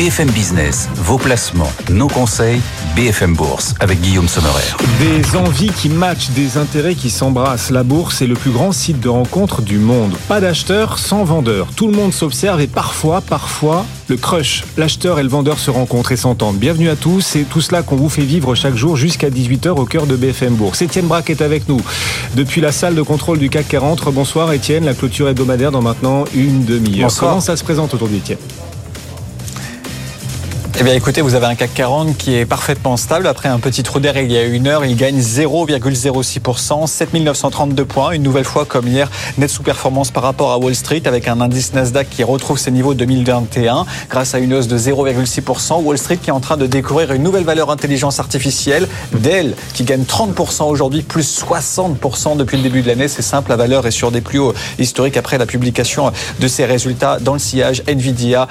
BFM Business, vos placements, nos conseils, BFM Bourse avec Guillaume Sommerer. Des envies qui matchent, des intérêts qui s'embrassent. La bourse est le plus grand site de rencontre du monde. Pas d'acheteur sans vendeur. Tout le monde s'observe et parfois, parfois, le crush. L'acheteur et le vendeur se rencontrent et s'entendent. Bienvenue à tous, c'est tout cela qu'on vous fait vivre chaque jour jusqu'à 18h au cœur de BFM Bourse. Étienne Braque est avec nous depuis la salle de contrôle du CAC 40. Bonsoir Étienne, la clôture hebdomadaire dans maintenant une demi-heure. Comment ça se présente aujourd'hui Étienne? Eh bien écoutez, vous avez un CAC 40 qui est parfaitement stable. Après un petit trou d'air il y a une heure, il gagne 0,06%, 7932 points. Une nouvelle fois comme hier, net sous-performance par rapport à Wall Street avec un indice Nasdaq qui retrouve ses niveaux 2021 grâce à une hausse de 0,6%. Wall Street qui est en train de découvrir une nouvelle valeur intelligence artificielle, Dell qui gagne 30% aujourd'hui, plus 60% depuis le début de l'année. C'est simple, la valeur est sur des plus hauts historiques après la publication de ses résultats dans le sillage. Nvidia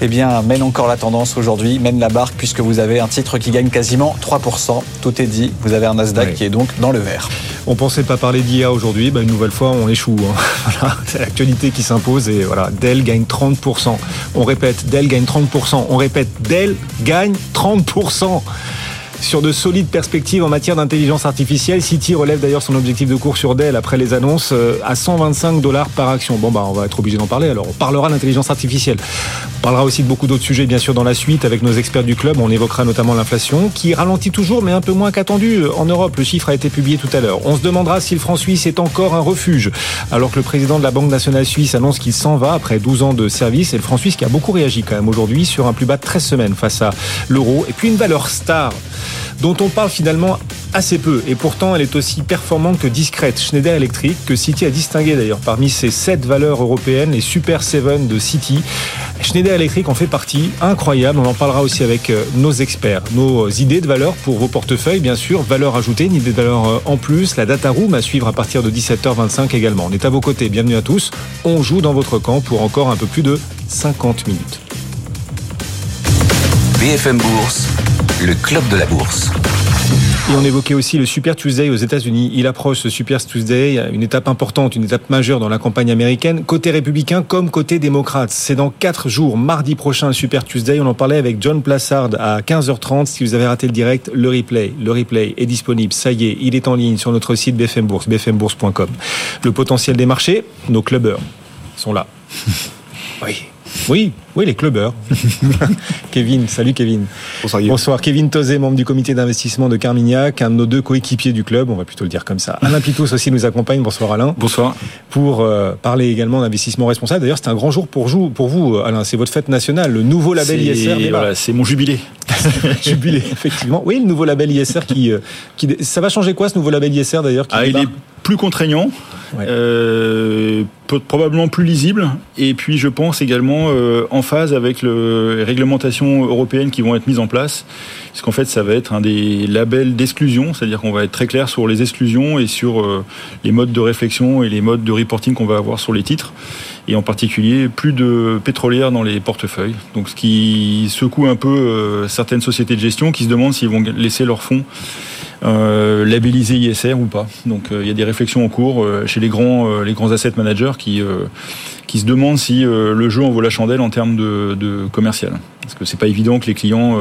eh bien, mène encore la tendance aujourd'hui mène la barque puisque vous avez un titre qui gagne quasiment 3%. Tout est dit. Vous avez un Nasdaq qui est donc dans le vert. On pensait pas parler d'IA aujourd'hui. Bah, une nouvelle fois, on échoue. Hein. c'est l'actualité qui s'impose. Et voilà, Dell gagne 30%. On répète, Dell gagne 30%. On répète, Dell gagne 30% sur de solides perspectives en matière d'intelligence artificielle. Citi relève d'ailleurs son objectif de cours sur Dell après les annonces euh, à 125 dollars par action. Bon, bah, on va être obligé d'en parler. Alors, on parlera d'intelligence artificielle. On parlera aussi de beaucoup d'autres sujets, bien sûr, dans la suite avec nos experts du club. On évoquera notamment l'inflation qui ralentit toujours, mais un peu moins qu'attendu euh, en Europe. Le chiffre a été publié tout à l'heure. On se demandera si le franc suisse est encore un refuge, alors que le président de la Banque nationale suisse annonce qu'il s'en va après 12 ans de service. Et le franc suisse qui a beaucoup réagi quand même aujourd'hui sur un plus bas de 13 semaines face à l'euro. Et puis une valeur star dont on parle finalement assez peu. Et pourtant, elle est aussi performante que discrète. Schneider Electric, que City a distingué d'ailleurs parmi ses sept valeurs européennes, les Super 7 de City. Schneider Electric en fait partie, incroyable. On en parlera aussi avec euh, nos experts. Nos idées de valeur pour vos portefeuilles, bien sûr. Valeur ajoutée, une idée de valeur euh, en plus. La data room à suivre à partir de 17h25 également. On est à vos côtés. Bienvenue à tous. On joue dans votre camp pour encore un peu plus de 50 minutes. BFM Bourse, le club de la bourse. Et on évoquait aussi le Super Tuesday aux États-Unis. Il approche ce Super Tuesday, une étape importante, une étape majeure dans la campagne américaine, côté républicain comme côté démocrate. C'est dans quatre jours, mardi prochain, Super Tuesday. On en parlait avec John Plassard à 15h30. Si vous avez raté le direct, le replay, le replay est disponible. Ça y est, il est en ligne sur notre site BFM Bourse, bfmbourse.com. Le potentiel des marchés, nos clubbers sont là. oui. Oui, oui, les clubbers. Kevin, salut Kevin. Bonsoir, Bonsoir. Kevin Tozé, membre du comité d'investissement de Carmignac, un de nos deux coéquipiers du club, on va plutôt le dire comme ça. Alain Pitous aussi nous accompagne. Bonsoir Alain. Bonsoir. Pour euh, parler également d'investissement responsable. D'ailleurs, c'est un grand jour pour vous, pour vous Alain. C'est votre fête nationale, le nouveau label ISR. Voilà, c'est mon jubilé. jubilé, effectivement. Oui, le nouveau label ISR qui, euh, qui, ça va changer quoi ce nouveau label ISR d'ailleurs Ah, il est plus contraignant. Euh, probablement plus lisible. Et puis je pense également euh, en phase avec le, les réglementations européennes qui vont être mises en place. Parce qu'en fait ça va être un des labels d'exclusion. C'est-à-dire qu'on va être très clair sur les exclusions et sur euh, les modes de réflexion et les modes de reporting qu'on va avoir sur les titres. Et en particulier plus de pétrolières dans les portefeuilles. Donc ce qui secoue un peu euh, certaines sociétés de gestion qui se demandent s'ils vont laisser leurs fonds labellisé ISR ou pas. Donc euh, il y a des réflexions en cours euh, chez les grands, euh, les grands asset managers qui, qui se demandent si le jeu en vaut la chandelle en termes de commercial. Parce que c'est pas évident que les clients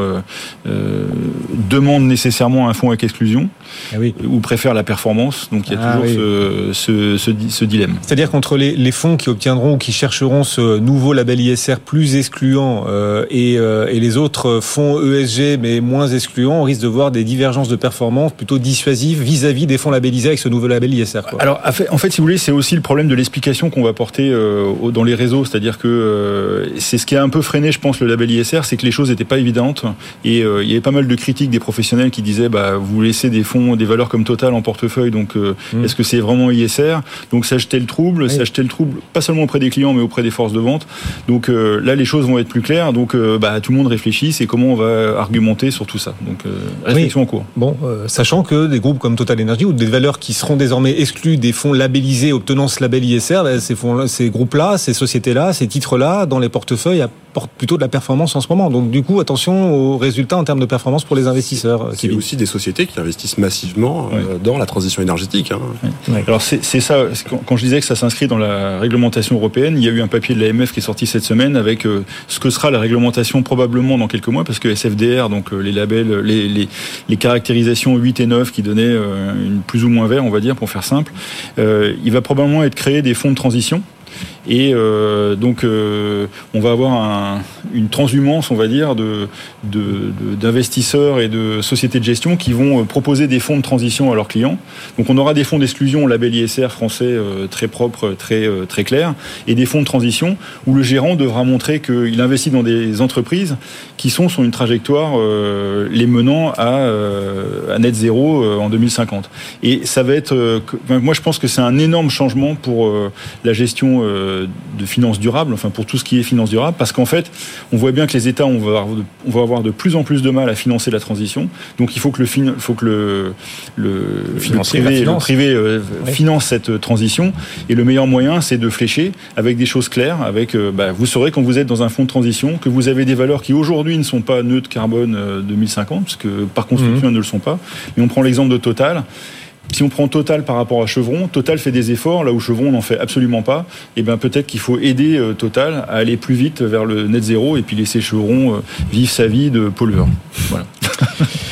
demandent nécessairement un fonds avec exclusion ah oui. ou préfèrent la performance. Donc il y a ah toujours oui. ce, ce, ce, ce, dilemme. C'est-à-dire qu'entre les, les, fonds qui obtiendront ou qui chercheront ce nouveau label ISR plus excluant et, et les autres fonds ESG mais moins excluants, on risque de voir des divergences de performance plutôt dissuasive vis-à-vis -vis des fonds labellisés avec ce nouveau label ISR. Quoi. Alors, en fait, si vous voulez, c'est aussi le problème de l'explication qu'on va porter euh, dans les réseaux. C'est-à-dire que euh, c'est ce qui a un peu freiné, je pense, le label ISR, c'est que les choses n'étaient pas évidentes. Et euh, il y avait pas mal de critiques des professionnels qui disaient, bah, vous laissez des fonds, des valeurs comme Total en portefeuille, donc mmh. est-ce que c'est vraiment ISR? Donc, ça jetait le trouble, oui. ça jetait le trouble, pas seulement auprès des clients, mais auprès des forces de vente. Donc là, les choses vont être plus claires. Donc, bah, tout le monde réfléchit, c'est comment on va argumenter sur tout ça. Donc, réflexion oui. en cours. Bon, sachant que des groupes comme Total Energy ou des valeurs qui seront désormais exclues des fonds labellisés obtenant ce label ISR, ces, fonds, ces groupes-là, ces sociétés-là, ces titres-là, dans les portefeuilles, apportent plutôt de la performance en ce moment. Donc du coup, attention aux résultats en termes de performance pour les investisseurs. C'est aussi des sociétés qui investissent massivement dans la transition énergétique. Hein. Alors c'est ça, quand je disais que ça s'inscrit dans la réglementation européenne, il y a eu un papier de l'AMF qui est sorti cette semaine avec ce que sera la réglementation probablement dans quelques mois, parce que SFDR, donc les labels, les, les, les caractérisations 8 et 9 qui donnaient une plus ou moins vert, on va dire, pour faire simple, il va probablement être créé des fonds de transition et euh, donc, euh, on va avoir un, une transhumance, on va dire, d'investisseurs et de sociétés de gestion qui vont euh, proposer des fonds de transition à leurs clients. Donc, on aura des fonds d'exclusion, label ISR français très propre, très, très clair, et des fonds de transition où le gérant devra montrer qu'il investit dans des entreprises qui sont sur une trajectoire les menant à, à net zéro en 2050. Et ça va être, moi je pense que c'est un énorme changement pour la gestion de finances durables, enfin pour tout ce qui est finances durables, parce qu'en fait, on voit bien que les États, on va, avoir de, on va avoir de plus en plus de mal à financer la transition. Donc il faut que le, faut que le, le, privé, euh, finance cette transition. Et le meilleur moyen, c'est de flécher avec des choses claires. Avec, euh, bah, vous saurez quand vous êtes dans un fonds de transition que vous avez des valeurs qui aujourd'hui ne sont pas neutres carbone 2050, euh, parce que par construction, mmh. elles ne le sont pas. Mais on prend l'exemple de Total. Si on prend Total par rapport à Chevron, Total fait des efforts là où Chevron n'en fait absolument pas. Et eh bien peut-être qu'il faut aider euh, Total à aller plus vite vers le net zéro et puis laisser Chevron euh, vivre sa vie de pollueur. Voilà.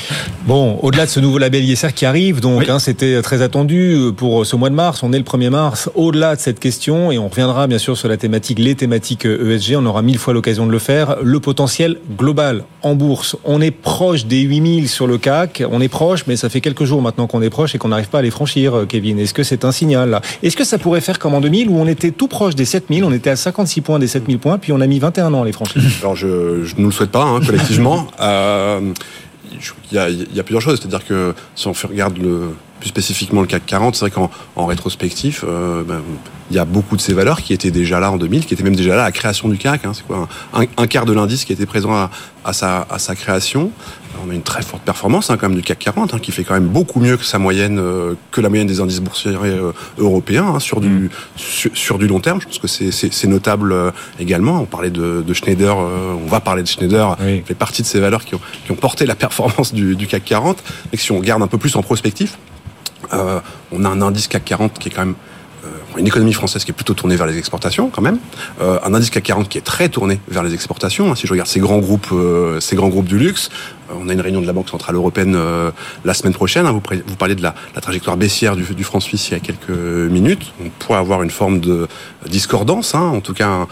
Bon, au-delà de ce nouveau label ISR qui arrive, donc hein, c'était très attendu euh, pour ce mois de mars. On est le 1er mars. Au-delà de cette question, et on reviendra bien sûr sur la thématique, les thématiques ESG, on aura mille fois l'occasion de le faire. Le potentiel global en bourse, on est proche des 8000 sur le CAC. On est proche, mais ça fait quelques jours maintenant qu'on est proche et qu'on n'arrive pas à les franchir, euh, Kevin. Est-ce que c'est un signal là? Est-ce que ça pourrait faire comme en 2000 où on était tout proche des 7000, on était à 56 points des 7000 points, puis on a mis 21 ans à les franchir? Alors je, ne nous le souhaite pas hein, collectivement. euh, y, a, il y a plusieurs choses. C'est-à-dire que si on regarde plus spécifiquement le CAC 40, c'est vrai qu'en en rétrospectif, euh, ben, il y a beaucoup de ces valeurs qui étaient déjà là en 2000, qui étaient même déjà là à la création du CAC. Hein, c'est quoi un, quart de l'indice qui était présent à sa création. On a une très forte performance hein, quand même du CAC 40, hein, qui fait quand même beaucoup mieux que sa moyenne, euh, que la moyenne des indices boursiers euh, européens hein, sur du mm. sur, du long terme. Je pense que c'est notable euh, également. On parlait de, de Schneider, on va parler de Schneider. Oui. fait partie de ces valeurs qui ont, qui ont porté la performance du, du CAC 40. Et si on regarde un peu plus en prospectif, on a un indice CAC 40 qui est quand même une économie française qui est plutôt tournée vers les exportations quand même, euh, un indice CAC 40 qui est très tourné vers les exportations. Si je regarde ces grands groupes, euh, ces grands groupes du luxe, on a une réunion de la Banque centrale européenne euh, la semaine prochaine. Hein, vous, parliez de la, trajectoire baissière du, du franc suisse il y a quelques minutes. On pourrait avoir une forme de discordance, hein, en tout cas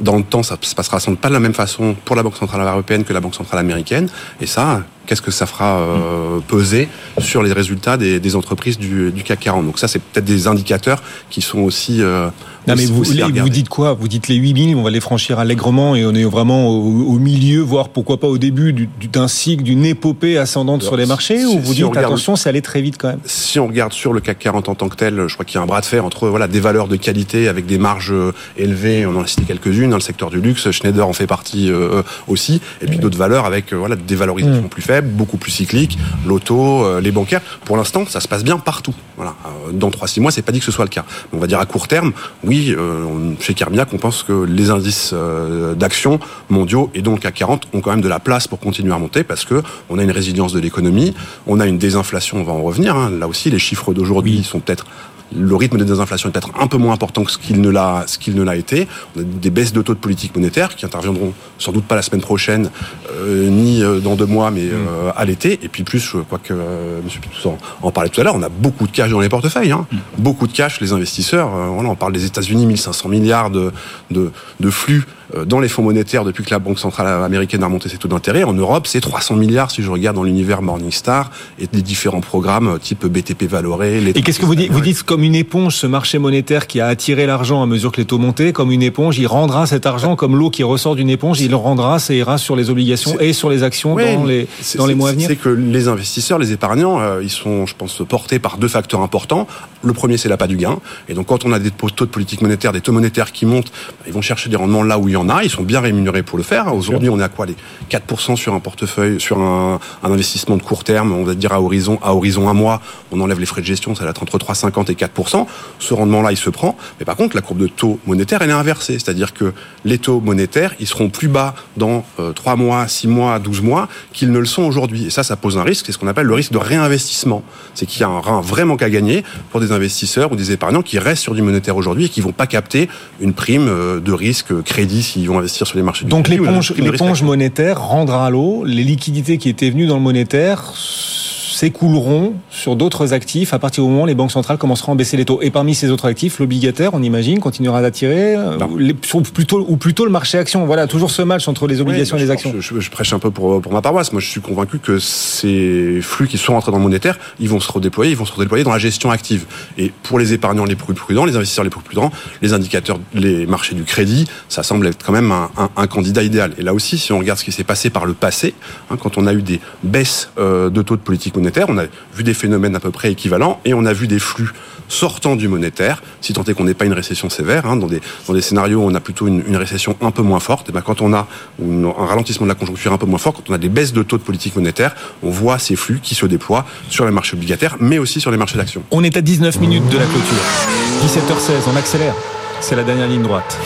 dans le temps, ça se passera sans doute pas de la même façon pour la Banque centrale européenne que la Banque centrale américaine. Et ça, qu'est-ce que ça fera euh, peser sur les résultats des, des entreprises du, du, CAC 40. Donc ça, c'est peut-être des indicateurs qui sont aussi... Euh, non mais vous, vous dites quoi? Vous dites les 8000, on va les franchir allègrement et on est vraiment au, au milieu, voire pourquoi pas au début d'un cycle, d'une épopée ascendante Alors, sur les marchés si, Ou vous si dites regarde, attention, c'est allé très vite quand même? Si on regarde sur le CAC 40 en tant que tel, je crois qu'il y a un bras de fer entre voilà des valeurs de qualité avec des marges euh, élevées, on en a cité quelques-unes, dans le secteur du luxe, Schneider en fait partie euh, aussi, et puis oui. d'autres valeurs avec voilà des valorisations mmh. plus faibles, beaucoup plus cycliques, l'auto, euh, les bancaires. Pour l'instant, ça se passe bien partout. Voilà. Euh, dans 3-6 mois, c'est pas dit que ce soit le cas. On va dire à court terme, oui, euh, chez Carmignac, on pense que les indices d'actions mondiaux et donc CAC 40 ont quand même de la place pour continuer à monter parce que on a une résilience de l'économie, on a une désinflation, on va en revenir. Hein. Là aussi, les chiffres d'aujourd'hui oui. sont peut-être le rythme de désinflation est peut-être un peu moins important que ce qu'il ne l'a ce qu'il ne l'a été. On a des baisses de taux de politique monétaire qui interviendront sans doute pas la semaine prochaine euh, ni euh, dans deux mois mais euh, à l'été et puis plus je crois que euh, monsieur Pitous en, parlait tout à l'heure, on a beaucoup de cash dans les portefeuilles hein. mm. beaucoup de cash les investisseurs voilà, on parle des États-Unis 1500 milliards de de, de flux dans les fonds monétaires depuis que la Banque centrale américaine a remonté ses taux d'intérêt. En Europe, c'est 300 milliards si je regarde dans l'univers Morningstar et des différents programmes euh, type BTP Valoré. et qu'est-ce que vous dites Vous dites comme une éponge, ce marché monétaire qui a attiré l'argent à mesure que les taux montaient, comme une éponge, il rendra cet argent comme l'eau qui ressort d'une éponge, il le rendra, ça ira sur les obligations et sur les actions dans les dans les mois à venir. C'est que les investisseurs, les épargnants, euh, ils sont, je pense, portés par deux facteurs importants. Le premier, c'est l'appât du gain. Et donc, quand on a des taux de politique monétaire, des taux monétaires qui montent, ils vont chercher des rendements là où il y en a. Ils sont bien rémunérés pour le faire. Aujourd'hui, on est à quoi les 4% sur un portefeuille, sur un, un, investissement de court terme, on va dire à horizon, à horizon un mois, on enlève les frais de gestion, ça va être entre 3,50 et 4%. Ce rendement-là, il se prend. Mais par contre, la courbe de taux monétaire, elle est inversée. C'est-à-dire que les taux monétaires, ils seront plus bas dans 3 mois, 6 mois, 12 mois qu'ils ne le sont aujourd'hui. Et ça, ça pose un risque. C'est ce qu'on appelle le risque de réinvestissement. C'est qu'il y a un, vrai manque à gagner pour des investisseurs ou des épargnants qui restent sur du monétaire aujourd'hui et qui vont pas capter une prime de risque crédit s'ils vont investir sur les marchés. Donc l'éponge monétaire rendra à l'eau les liquidités qui étaient venues dans le monétaire s'écouleront sur d'autres actifs à partir du moment où les banques centrales commenceront à baisser les taux. Et parmi ces autres actifs, l'obligataire, on imagine, continuera d'attirer, euh, ou plutôt, ou plutôt le marché action. Voilà, toujours ce match entre les obligations et les actions. Je, prêche un peu pour, pour ma paroisse. Moi, je suis convaincu que ces flux qui sont rentrés dans le monétaire, ils vont se redéployer, ils vont se redéployer dans la gestion active. Et pour les épargnants les plus prudents, les investisseurs les plus prudents, les indicateurs, les marchés du crédit, ça semble être quand même un, un, candidat idéal. Et là aussi, si on regarde ce qui s'est passé par le passé, hein, quand on a eu des baisses euh, de taux de politique monétaire, on a vu des phénomènes à peu près équivalents et on a vu des flux sortant du monétaire, si tant est qu'on n'ait pas une récession sévère, hein, dans, des, scénarios où on a plutôt une, récession un peu moins forte, et ben quand on a un ralentissement de la conjoncture un peu moins fort, quand on a des baisses de taux de politique monétaire, on voit ces flux qui se déploient sur les marchés obligataires, mais aussi sur les marchés d'actions. On est à 19 minutes de la clôture. 17h16, on accélère. C'est la dernière ligne droite.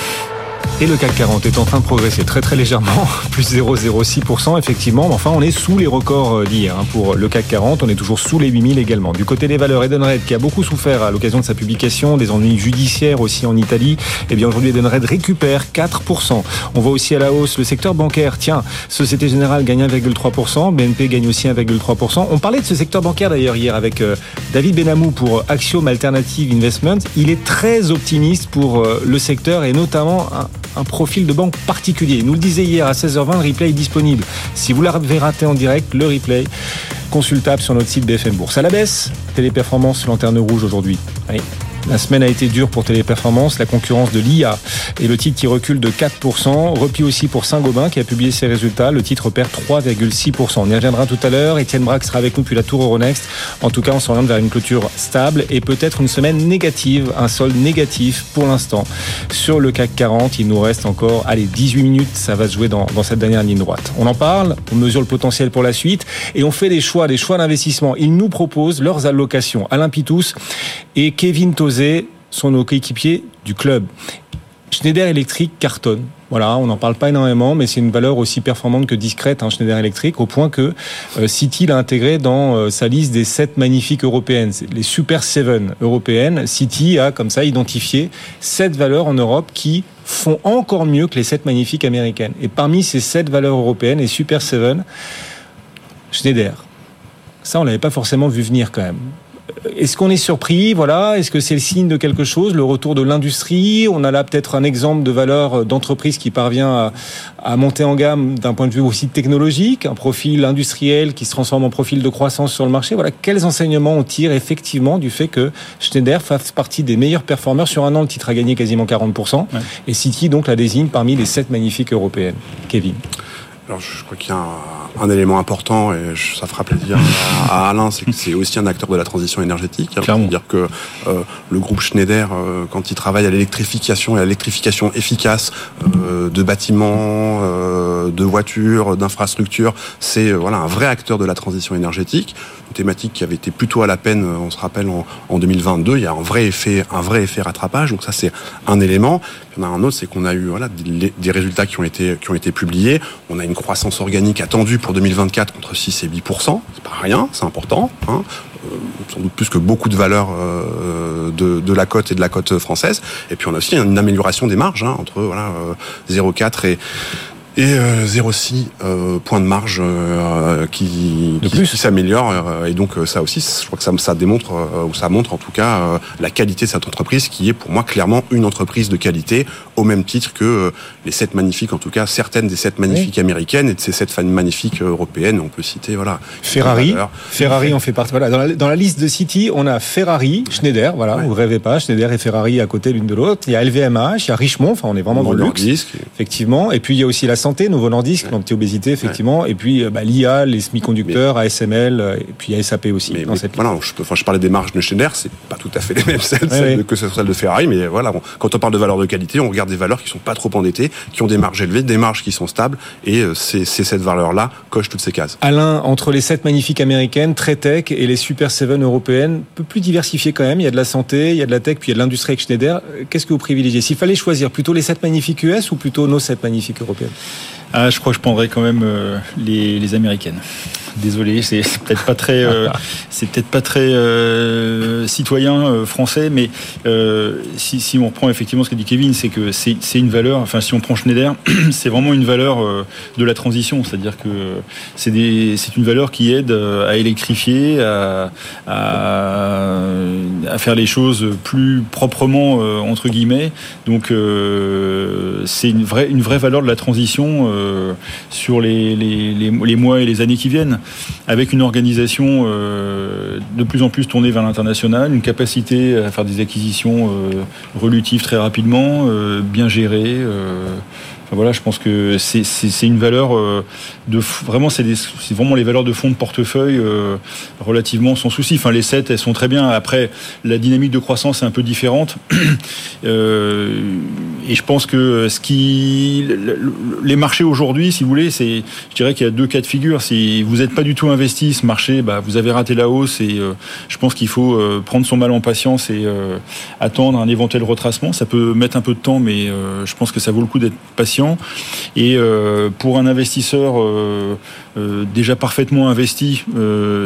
Et le CAC 40 est en train de progresser très très légèrement, plus 0,06% effectivement. Enfin, on est sous les records euh, d'hier hein, pour le CAC 40. On est toujours sous les 8000 également. Du côté des valeurs, Edenred qui a beaucoup souffert à l'occasion de sa publication, des ennuis judiciaires aussi en Italie. Eh bien aujourd'hui, Edenred récupère 4%. On voit aussi à la hausse le secteur bancaire. Tiens, Société Générale gagne 1,3%, BNP gagne aussi 1,3%. On parlait de ce secteur bancaire d'ailleurs hier avec euh, David Benamou pour Axiom Alternative Investment. Il est très optimiste pour euh, le secteur et notamment un profil de banque particulier. Nous le disait hier à 16h20, le replay est disponible. Si vous l'avez raté en direct, le replay consultable sur notre site BFM Bourse. À la baisse, téléperformance, lanterne rouge aujourd'hui. La semaine a été dure pour Téléperformance, la concurrence de l'IA et le titre qui recule de 4%. Repli aussi pour Saint-Gobain qui a publié ses résultats. Le titre perd 3,6%. On y reviendra tout à l'heure. Étienne Braque sera avec nous depuis la Tour Euronext. En tout cas, on s'oriente vers une clôture stable et peut-être une semaine négative, un solde négatif pour l'instant. Sur le CAC 40, il nous reste encore, allez, 18 minutes. Ça va se jouer dans, dans cette dernière ligne droite. On en parle, on mesure le potentiel pour la suite et on fait des choix, des choix d'investissement. Ils nous proposent leurs allocations. Alain Pitous et Kevin Tozé sont nos coéquipiers du club. Schneider Electric cartonne. Voilà, on n'en parle pas énormément, mais c'est une valeur aussi performante que discrète, hein, Schneider Electric, au point que euh, City l'a intégré dans euh, sa liste des sept magnifiques européennes, les Super Seven européennes. City a comme ça identifié sept valeurs en Europe qui font encore mieux que les sept magnifiques américaines. Et parmi ces sept valeurs européennes, les Super Seven, Schneider. Ça, on l'avait pas forcément vu venir quand même. Est-ce qu'on est surpris Voilà? Est-ce que c'est le signe de quelque chose Le retour de l'industrie? On a là peut-être un exemple de valeur d'entreprise qui parvient à, monter en gamme d'un point de vue aussi technologique, un profil industriel qui se transforme en profil de croissance sur le marché. Voilà. Quels enseignements on tire effectivement du fait que Schneider fasse partie des meilleurs performeurs sur un an? Le titre a gagné quasiment 40%. Et City donc la désigne parmi les sept magnifiques européennes. Kevin. Alors je crois qu'il y a un, élément important et ça fera plaisir à, Alain, c'est que c'est aussi un acteur de la transition énergétique. Hein. C'est-à-dire que euh, le groupe Schneider, euh, quand il travaille à l'électrification et à l'électrification efficace euh, de bâtiments, de voitures, d'infrastructures, c'est voilà un vrai acteur de la transition énergétique une thématique qui avait été plutôt à la peine, on se rappelle, en, 2022. Il y a un vrai effet, un vrai effet rattrapage. Donc ça, c'est un élément. Il y en a un autre, c'est qu'on a eu voilà, des, résultats qui ont, été, qui ont été publiés. On a une croissance organique attendue pour 2024 entre 6 et 8% C'est pas rien, c'est important. Hein. Euh, sans doute plus que beaucoup de valeurs euh, de, de, la cote et de la cote française. Et puis on a aussi une amélioration des marges hein, entre voilà, 0,4 et et 0,6 euh, euh, points de marge euh, qui, qui, s'améliore. et donc ça aussi, je crois que ça, ça démontre, ou ça montre en tout cas la qualité de cette entreprise qui est pour moi clairement une entreprise de qualité au même titre que les sept magnifiques, en tout cas certaines des sept magnifiques américaines et de ces sept magnifiques européennes. On peut citer voilà Ferrari. Ferrari en fait partie. Voilà dans la, dans la, liste de City, on a Ferrari, Schneider. Voilà, vous rêvez pas, Schneider et Ferrari à côté l'une de l'autre. Il y a LVMH, il y a Richemont. Enfin, on est vraiment dans le luxe. Effectivement. Et puis il y a aussi la santé, Novo Nordisk, l'anti-obésité, effectivement, et puis bah, l'IA, les semi-conducteurs, ASML, et puis ASAP aussi. Mais, voilà, je, enfin, je parlais des marges de Schneider, c'est pas tout à fait les mêmes celles, que celles de Ferrari, mais voilà, quand on parle de valeur de qualité, on regarde des valeurs qui sont pas trop endettées, qui ont des marges élevées, des marges qui sont stables, et c'est cette valeur-là coche toutes ces cases. Alain, entre les sept magnifiques américaines, très tech, et les super seven européennes, un peu plus diversifiées quand même, il y a de la santé, il y a de la tech, puis il y a de l'industrie avec Schneider, qu'est-ce que vous privilégiez? S'il fallait choisir plutôt les sept magnifiques US ou plutôt nos sept magnifiques européennes? Ah, je crois que je prendrais quand même euh, les américaines désolé, c'est peut-être pas très, euh, c'est peut-être pas très euh, citoyen euh, français, mais si, si, on reprend effectivement ce qu'a dit Kevin, c'est que c'est une valeur. Enfin, si on prend Schneider, c'est vraiment une valeur de la transition, c'est-à-dire que c'est une valeur qui aide à électrifier, à, à, à, faire les choses plus proprement entre guillemets. Donc, c'est une vraie, une vraie valeur de la transition sur les, les, les, les mois et les années qui viennent avec une organisation euh, de plus en plus tournée vers l'international, une capacité à faire des acquisitions euh, relutives très rapidement, euh, bien gérées voilà, je pense que c'est une valeur euh, de vraiment c'est vraiment les valeurs de fonds de portefeuille euh, relativement sans souci. Enfin les 7 elles sont très bien. Après la dynamique de croissance est un peu différente euh, et je pense que ce qui les marchés aujourd'hui, si vous voulez, c'est je dirais qu'il y a deux cas de figure. Si vous n'êtes pas du tout investi ce marché, bah, vous avez raté la hausse et je pense qu'il faut prendre son mal en patience et attendre un éventuel retracement. Ça peut mettre un peu de temps, mais je pense que ça vaut le coup d'être patient et euh, pour un investisseur euh, euh, déjà parfaitement investi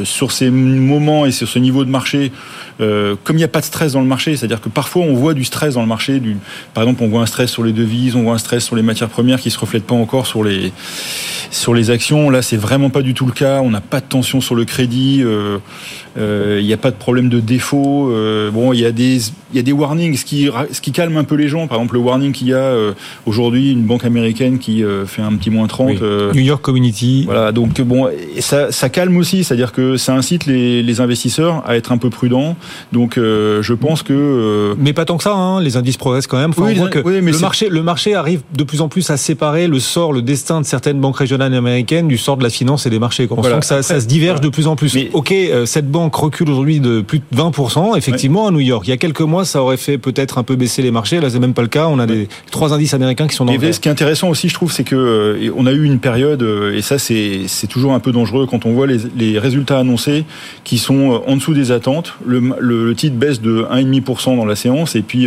sur ces moments et sur ce niveau de marché, comme il n'y a pas de stress dans le marché, c'est-à-dire que parfois on voit du stress dans le marché. Du, par exemple, on voit un stress sur les devises, on voit un stress sur les matières premières qui se reflète pas encore sur les sur les actions. Là, c'est vraiment pas du tout le cas. On n'a pas de tension sur le crédit. Il n'y a pas de problème de défaut. bon, il y a des il y a des warnings, ce qui ce qui calme un peu les gens. Par exemple, le warning qu'il y a aujourd'hui, une banque américaine qui euh, fait un petit moins 30. Euh, New York Community. Voilà, donc bon, ça, ça calme aussi, c'est-à-dire que ça incite les, les, investisseurs à être un peu prudents. Donc euh, je pense que. Mais pas tant que ça, hein, les indices progressent quand même. Enfin, oui, on voit que mais le, marché, le marché arrive de plus en plus à séparer le sort, le destin de certaines banques régionales américaines du sort de la finance et des marchés. On sent que ça, ça, se diverge de plus en plus. Mais, ok, cette banque recule aujourd'hui de plus de 20%, effectivement, à New York. Il y a quelques mois, ça aurait fait peut-être un peu baisser les marchés. Là, c'est même pas le cas. On a des trois indices américains qui sont dans le intéressant aussi, je trouve, c'est que euh, on a eu une période, euh, et ça c'est toujours un peu dangereux quand on voit les, résultats annoncés qui sont euh, en dessous des attentes. Le, titre baisse de 1,5% dans la séance et puis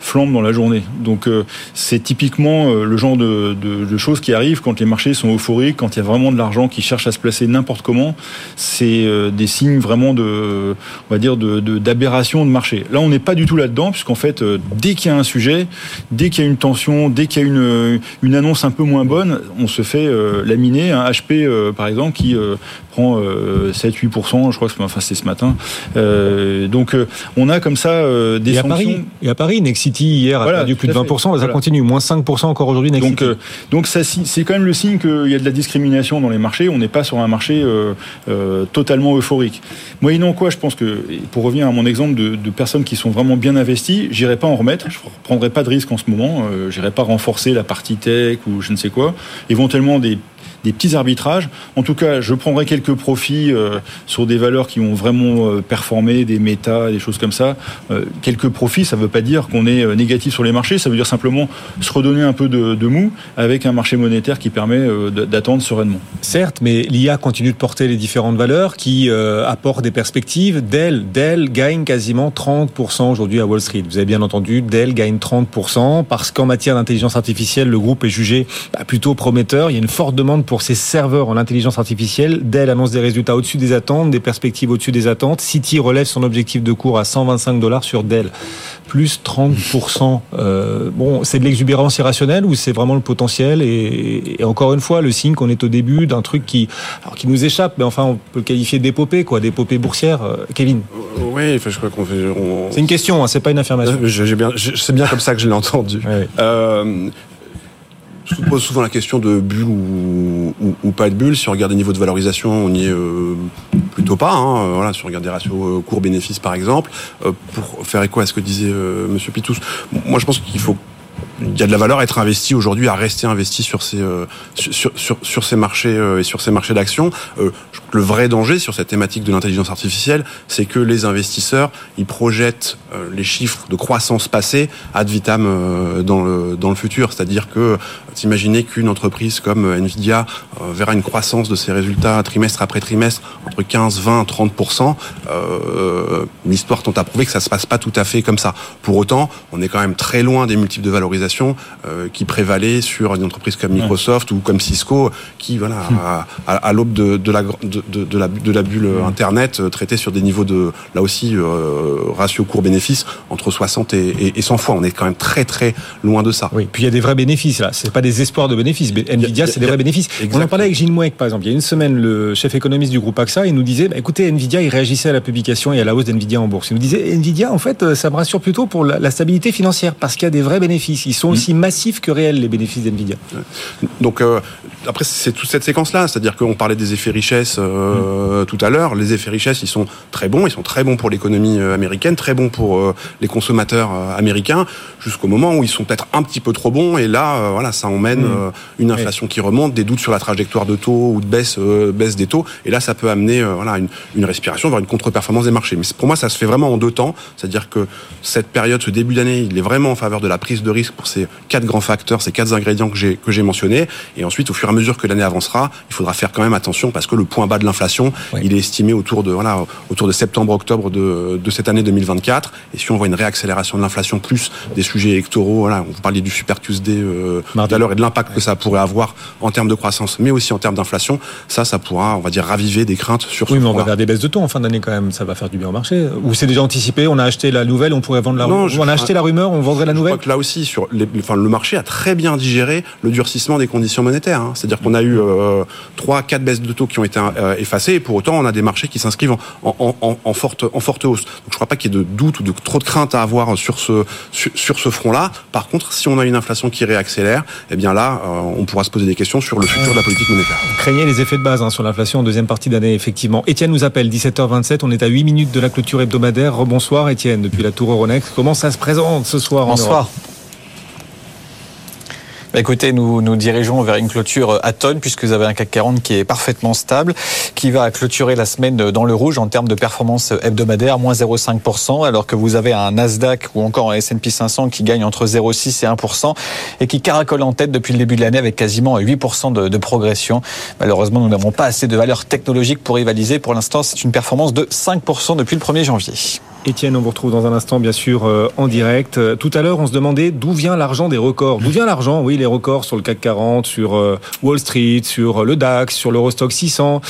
flambe dans la journée. Donc c'est typiquement le genre de, choses qui arrivent quand les marchés sont euphoriques, quand il y a vraiment de l'argent qui cherche à se placer n'importe comment. C'est des signes vraiment de, on va dire, d'aberration de, marché. Là, on n'est pas du tout là-dedans, puisqu'en fait, dès qu'il y a un sujet, dès qu'il y a une tension, dès qu'il y a une, une annonce un peu moins bonne, on se fait euh, laminer. Un HP, euh, par exemple, qui euh, prend 7-8%, je crois que enfin, c'est ce matin. donc, on a comme ça des et sanctions. À Paris, et à Paris, Nexity, hier, a perdu plus de 20%, ça continue, moins 5% encore aujourd'hui, Nexity. Donc, donc c'est quand même le signe qu'il y a de la discrimination dans les marchés. On n'est pas sur un marché totalement euphorique. Moyennant quoi, je pense que, pour revenir à mon exemple de, de personnes qui sont vraiment bien investies, j'irai pas en remettre, je ne prendrai pas de risque en ce moment, j'irai pas renforcer la partie ou je ne sais quoi, éventuellement des des petits arbitrages. En tout cas, je prendrai quelques profits euh, sur des valeurs qui ont vraiment euh, performé, des méta, des choses comme ça. Euh, quelques profits, ça ne veut pas dire qu'on est négatif sur les marchés, ça veut dire simplement se redonner un peu de, mou avec un marché monétaire qui permet d'attendre sereinement. Certes, mais l'IA continue de porter les différentes valeurs qui apportent des perspectives. Dell, Dell gagne quasiment 30% aujourd'hui à Wall Street. Vous avez bien entendu, Dell gagne 30% parce qu'en matière d'intelligence artificielle, le groupe est jugé bah, plutôt prometteur. Il y a une forte demande pour ses serveurs en intelligence artificielle. Dell annonce des résultats au-dessus des attentes, des perspectives au-dessus des attentes. Citi relève son objectif de cours à 125 dollars sur Dell, plus 30%. Euh, bon, c'est de l'exubérance irrationnelle ou c'est vraiment le potentiel? Et, encore une fois, le signe qu'on est au début d'un truc qui, alors, qui nous échappe, mais enfin, on peut le qualifier d'épopée, quoi, d'épopée boursière. Euh, Kevin euh, Oui, je crois qu'on fait. C'est une question, hein, c'est pas une affirmation. c'est bien, bien comme ça que je l'ai entendu. Je pose souvent la question de bulle ou, pas de bulle. Si on regarde les niveaux de valorisation, on y est euh, plutôt pas. Hein. Voilà, si on regarde des ratios euh, cours-bénéfices, par exemple, euh, pour faire écho à ce que disait Monsieur Pitous, moi je pense qu'il faut il y a de la valeur à être investi aujourd'hui, à rester investi sur ces euh, sur, sur, sur, ces marchés euh, et sur ces marchés d'actions. Euh, le vrai danger sur cette thématique de l'intelligence artificielle, c'est que les investisseurs ils projettent les chiffres de croissance passée ad vitam dans le dans le futur. C'est-à-dire que T'imaginer qu'une entreprise comme Nvidia verra une croissance de ses résultats trimestre après trimestre entre 15, 20, 30 euh, L'histoire tente à prouver que ça se passe pas tout à fait comme ça. Pour autant, on est quand même très loin des multiples de valorisation euh, qui prévalaient sur une entreprise comme Microsoft ou comme Cisco, qui voilà hum. à, l'aube de, de, la, de, de, la, de la bulle hum. Internet euh, traitait sur des niveaux de là aussi euh, ratio court bénéfice entre 60 et, et, 100 fois. On est quand même très très loin de ça. Oui. Puis il y a des vrais bénéfices là. C'est pas des espoirs de bénéfices. Nvidia, c'est des vrais bénéfices. On en parlait avec Gilles Mouek, par exemple. Il y a une semaine, le chef économiste du groupe AXA, il nous disait, bah, écoutez, Nvidia, il réagissait à la publication et à la hausse d'Nvidia en bourse. Il nous disait, Nvidia, en fait, euh, ça me rassure plutôt pour la, stabilité financière, parce qu'il y a des vrais bénéfices. Ils sont mm. aussi massifs que réels, les bénéfices d'Nvidia. Donc, euh, après, c'est toute cette séquence-là. C'est-à-dire qu'on parlait des effets richesse euh, mm. tout à l'heure. Les effets richesse, ils sont très bons. Ils sont très bons pour l'économie américaine, très bons pour les consommateurs américains, jusqu'au moment où ils sont peut-être un petit peu trop bons. Et là, voilà, ça emmène mm. une inflation qui remonte, des doutes sur la trajectoire de taux ou de baisse, baisse des taux. Et là, ça peut amener voilà, une, une respiration vers une contre-performance des marchés. Mais pour moi, ça se fait vraiment en deux temps. C'est-à-dire que cette période, ce début d'année, il est vraiment en faveur de la prise de risque pour ces quatre grands facteurs, ces quatre ingrédients que j'ai que j'ai mentionnés. Et ensuite, au fur et à mesure que l'année avancera, il faudra faire quand même attention parce que le point bas de l'inflation, il est estimé autour de voilà autour de septembre-octobre de, de cette année 2024. Et si on voit une réaccélération de l'inflation plus des sujets électoraux, voilà, on parlait du Super Tuesday euh, tout à l'heure et de l'impact que ça pourrait avoir en termes de croissance, mais aussi en termes d'inflation, ça, ça pourra, on va dire, raviver des craintes sur. Oui, mais on va vers des baisses de taux en fin d'année quand même. Ça va faire du bien au marché. Ou c'est déjà anticipé On a acheté la nouvelle, on pourrait vendre la. Non, on a acheté la rumeur, on vendrait la nouvelle. Je crois que là aussi, sur les, enfin, le marché a très bien digéré le durcissement des conditions monétaires. Hein. C'est-à-dire qu'on a eu euh, trois, quatre baisses de taux qui ont été euh, effacées, et pour autant, on a des marchés qui s'inscrivent en, en, en, forte, en forte hausse. Donc, je crois pas qu'il y ait de doute ou de trop de crainte à avoir sur ce sur, ce front-là. Par contre, si on a une inflation qui réaccélère, eh bien là, euh, on pourra se poser des questions sur le futur de la politique monétaire. Craignez les effets de base hein, sur l'inflation en deuxième partie d'année, effectivement. Étienne nous appelle 17h27. On est à 8 minutes de la clôture hebdomadaire. Rebonsoir, Étienne, depuis la Tour Euronext. Comment ça se présente ce soir Bonsoir. Bah, écoutez, nous nous dirigeons vers une clôture à tonnes puisque vous avez un CAC 40 qui est parfaitement stable, qui va clôturer la semaine dans le rouge en termes de performance hebdomadaire, moins 0,5%, alors que vous avez un Nasdaq ou encore un S&P 500 qui gagne entre 0,6 et 1% et qui caracole en tête depuis le début de l'année avec quasiment 8% de, de progression. Malheureusement, nous n'avons pas assez de valeurs technologiques pour rivaliser. Pour l'instant, c'est une performance de 5% depuis le 1er janvier. Étienne, on vous retrouve dans un instant, bien sûr, euh, en direct. Euh, tout à l'heure, on se demandait d'où vient l'argent des records. D'où vient l'argent Oui, les records sur le CAC 40, sur euh, Wall Street, sur le DAX, sur l'Eurostock 600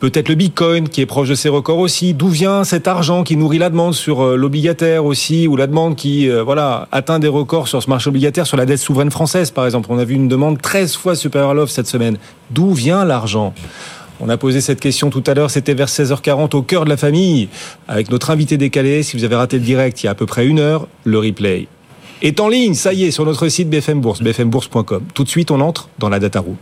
peut-être le Bitcoin qui est proche de ses records aussi. D'où vient cet argent qui nourrit la demande sur l'obligataire aussi, ou la demande qui voilà atteint des records sur ce marché obligataire, sur la dette souveraine française par exemple? On a vu une demande 13 fois supérieure à l'offre cette semaine. D'où vient l'argent? On a posé cette question tout à l'heure, c'était vers 16h40 au cœur de la famille, avec notre invité décalé. Si vous avez raté le direct il y a à peu près une heure, le replay est en ligne, ça y est, sur notre site BFM Bourse, bfmbourse.com. Tout de suite, on entre dans la data room.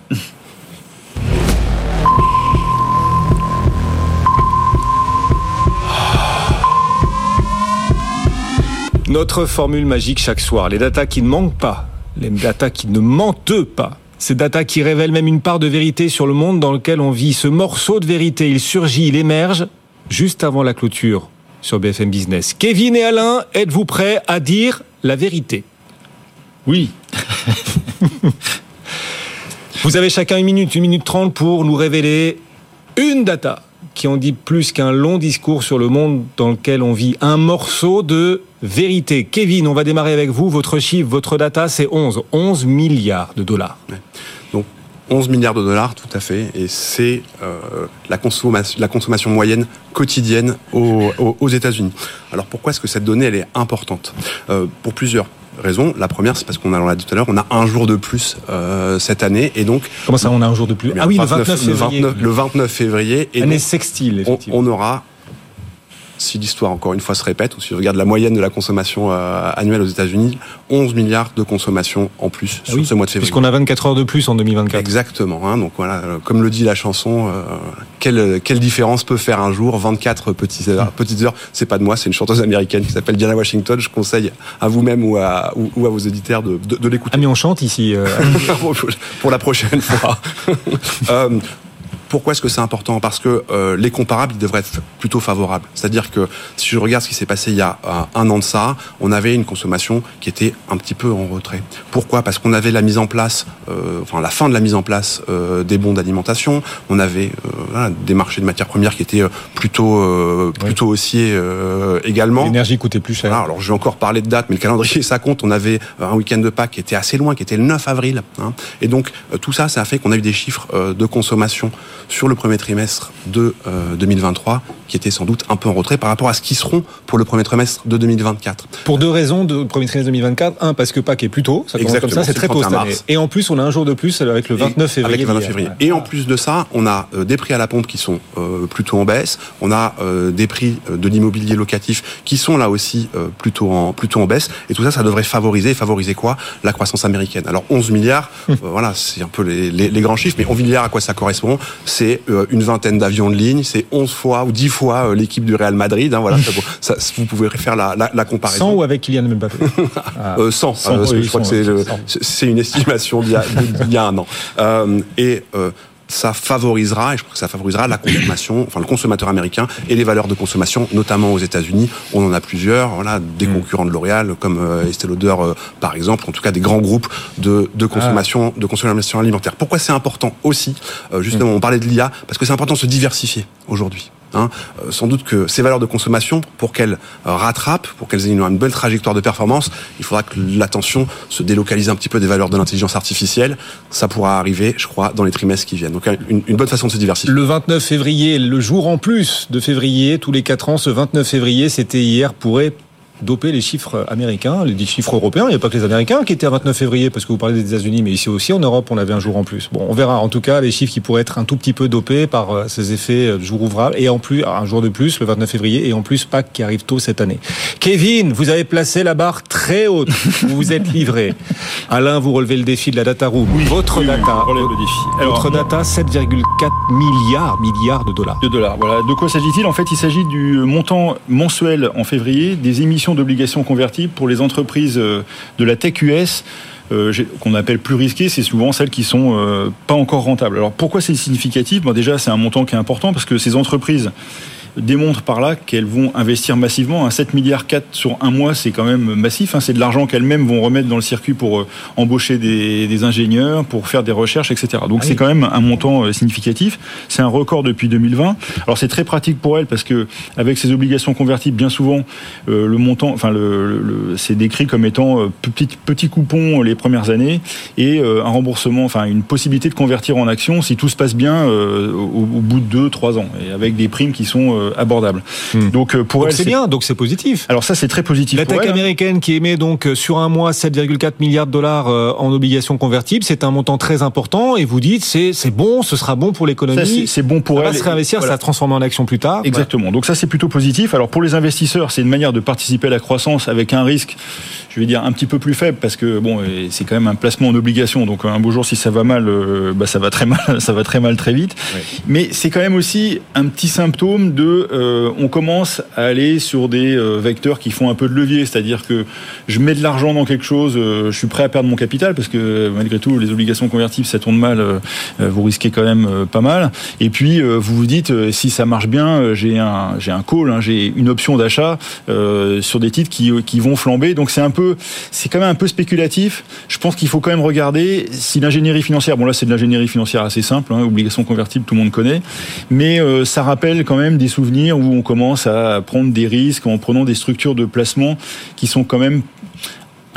Notre formule magique chaque soir, les datas qui ne manquent pas, les datas qui ne mentent pas. Ces data qui révèlent même une part de vérité sur le monde dans lequel on vit. Ce morceau de vérité, il surgit, il émerge juste avant la clôture sur BFM Business. Kevin et Alain, êtes-vous prêts à dire la vérité? Oui. Vous avez chacun une minute, une minute trente pour nous révéler une data qui en dit plus qu'un long discours sur le monde dans lequel on vit. Un morceau de vérité. Kevin, on va démarrer avec vous. Votre chiffre, votre data, c'est 11. 11 milliards de dollars. Donc 11 milliards de dollars, tout à fait. Et c'est euh, la, consommation, la consommation moyenne quotidienne aux, aux, États-Unis. Alors pourquoi est-ce que cette donnée, elle est importante? Euh, Pour plusieurs raison. La première, c'est parce qu'on a, on dit tout à l'heure, on a un jour de plus euh, cette année, et donc. Comment ça, on a un jour de plus? Ah oui, le 29 février. Le 29, février. Et Année sextile, effectivement. On, aura si l'histoire encore une fois se répète, ou si on regarde la moyenne de la consommation euh, annuelle aux États-Unis, 11 milliards de consommation en plus Ah sur ce mois de février. Puisqu'on a 24 heures de plus en 2024. Exactement. Hein, donc voilà, euh, comme le dit la chanson, euh, quelle, quelle différence peut faire un jour 24 petites heures? Petites heures, c'est pas de moi, c'est une chanteuse américaine qui s'appelle Diana Washington. Je conseille à vous-même ou à, ou, ou à vos auditeurs de, de, de l'écouter. Ah mais on chante ici. euh, pour la prochaine fois. Pourquoi est-ce que c'est important? Parce que euh, les comparables, ils devraient être plutôt favorables. C'est-à-dire que si je regarde ce qui s'est passé il y a euh, un an de ça, on avait une consommation qui était un petit peu en retrait. Pourquoi? Parce qu'on avait la mise en place, euh, enfin la fin de la mise en place euh, des bons d'alimentation. On avait euh, voilà, des marchés de matières premières qui étaient euh, plutôt euh, plutôt haussiers euh, également. L'énergie coûtait plus cher. Voilà, alors je vais encore parler de date, mais le calendrier ça compte. On avait un week-end de Pâques qui était assez loin, qui était le 9 avril. hein. Et donc tout ça, ça a fait qu'on a eu des chiffres euh, de consommation sur le premier trimestre de euh, 2023 qui étaient sans doute un peu en retrait par rapport à ce qui seront pour le premier trimestre de 2024. Pour deux raisons de premier trimestre 2024. Un, parce que Pâques est plus tôt. Ça commence comme Exactement, ça, c'est très tôt cette 31 année. mars. Et en plus, on a un jour de plus avec le 29 février. Avec le 29 d'hier. février. Et en plus de ça, on a euh, des prix à la pompe qui sont euh, plutôt en baisse. On a euh, des prix euh, de l'immobilier locatif qui sont là aussi euh, plutôt en plutôt en baisse. Et tout ça, ça devrait favoriser favoriser quoi? La croissance américaine. Alors 11 milliards, euh, voilà, c'est un peu les, les, les grands chiffres. Mais 11 milliards, à quoi ça correspond C'est euh, une vingtaine d'avions de ligne, c'est 11 fois ou 10 fois euh, l'équipe du Real Madrid. Hein, voilà, ça, ça, vous pouvez faire la, la, la comparaison. Sans ou avec Kylian Mbappé? Ah. Euh, 100, Cent, euh, parce que oui, je crois cent, que c'est une estimation d'il y, y a un an. Euh, et euh, ça favorisera, et je crois que ça favorisera la consommation, enfin le consommateur américain et les valeurs de consommation, notamment aux États-Unis. On en a plusieurs, voilà, des concurrents de L'Oréal comme euh, Estée Lauder, euh, par exemple, en tout cas des grands groupes de, de consommation, de consommation alimentaire. Pourquoi c'est important aussi, euh, justement, on parlait de l'IA, parce que c'est important de se diversifier aujourd'hui. Hein, Euh, sans doute que ces valeurs de consommation, pour qu'elles euh, rattrapent, pour qu'elles aient une, belle trajectoire de performance, il faudra que l'attention se délocalise un petit peu des valeurs de l'intelligence artificielle. Ça pourra arriver, je crois, dans les trimestres qui viennent. Donc une, une bonne façon de se diversifier. Le 29 février, le jour en plus de février, tous les 4 ans, ce 29 février, c'était hier, pourrait doper les chiffres américains, les chiffres européens. Il n'y a pas que les Américains qui étaient à 29 février, parce que vous parlez des États-Unis, mais ici aussi en Europe, on avait un jour en plus. Bon, on verra. En tout cas, les chiffres qui pourraient être un tout petit peu dopés par euh, ces effets euh, de jour ouvrable. Et en plus, un jour de plus, le 29 février, et en plus, Pâques qui arrive tôt cette année. Kevin, vous avez placé la barre très haute. Vous vous êtes livré. Alain, vous relevez le défi de la data room. Votre Oui, data. on relève le défi. Alors, Votre data, 7,4 milliards, milliards de dollars. de dollars. Voilà. De quoi s'agit-il? En fait, il s'agit du montant mensuel en février des émissions d'obligations convertibles pour les entreprises euh, de la tech US. euh, qu'on appelle plus risquées, c'est souvent celles qui sont euh, pas encore rentables. Alors pourquoi c'est significatif? Déjà, c'est un montant qui est important parce que ces entreprises démontrent par là qu'elles vont investir massivement. Un 7 milliards 4 sur un mois, c'est quand même massif. hein. C'est de l'argent qu'elles-mêmes vont remettre dans le circuit pour euh, embaucher des, des ingénieurs, pour faire des recherches, etc. Donc c'est quand même un montant euh, significatif. C'est un record depuis 2020. Alors c'est très pratique pour elles parce que avec ces obligations convertibles, bien souvent, euh, le montant, enfin le, le- c'est décrit comme étant euh, petit, petit coupon les premières années et euh, un remboursement, enfin une possibilité de convertir en actions si tout se passe bien au, au bout de 2-3 ans et avec des primes qui sont euh, abordables. Hmm. Donc euh, pour elles, c'est bien, donc c'est positif. Alors ça c'est très positif. L'attaque américaine qui émet donc euh, sur un mois 7,4 milliards de dollars en obligations convertibles, c'est un montant très important et vous dites c'est c'est bon, ce sera bon pour l'économie. c'est bon pour Ça va elles. se réinvestir, Voilà. ça va se transformer en action plus tard. Exactement. Donc ça c'est plutôt positif. Alors pour les investisseurs, c'est une manière de participer à la croissance avec un risque, je vais dire un petit peu plus faible parce que bon, c'est quand même un placement en obligation. Donc un beau jour si ça va mal, bah, ça va très mal, ça va très mal très vite. Mais c'est quand même aussi un petit symptôme de, euh, on commence à aller sur des euh, vecteurs qui font un peu de levier, c'est-à-dire que je mets de l'argent dans quelque chose, euh, je suis prêt à perdre mon capital parce que malgré tout les obligations convertibles ça tourne mal, vous risquez quand même pas mal. Et puis vous vous dites si ça marche bien, j'ai un j'ai un call, hein, j'ai une option d'achat sur des titres qui vont flamber. Donc c'est un peu c'est quand même un peu spéculatif. Je pense qu'il faut quand même regarder si l'ingénierie financière, bon là c'est de l'ingénierie financière assez simple, hein, obligations convertibles tout le monde connaît, mais ça rappelle quand même des souvenirs où on commence à prendre des risques en prenant des structures de placement qui sont quand même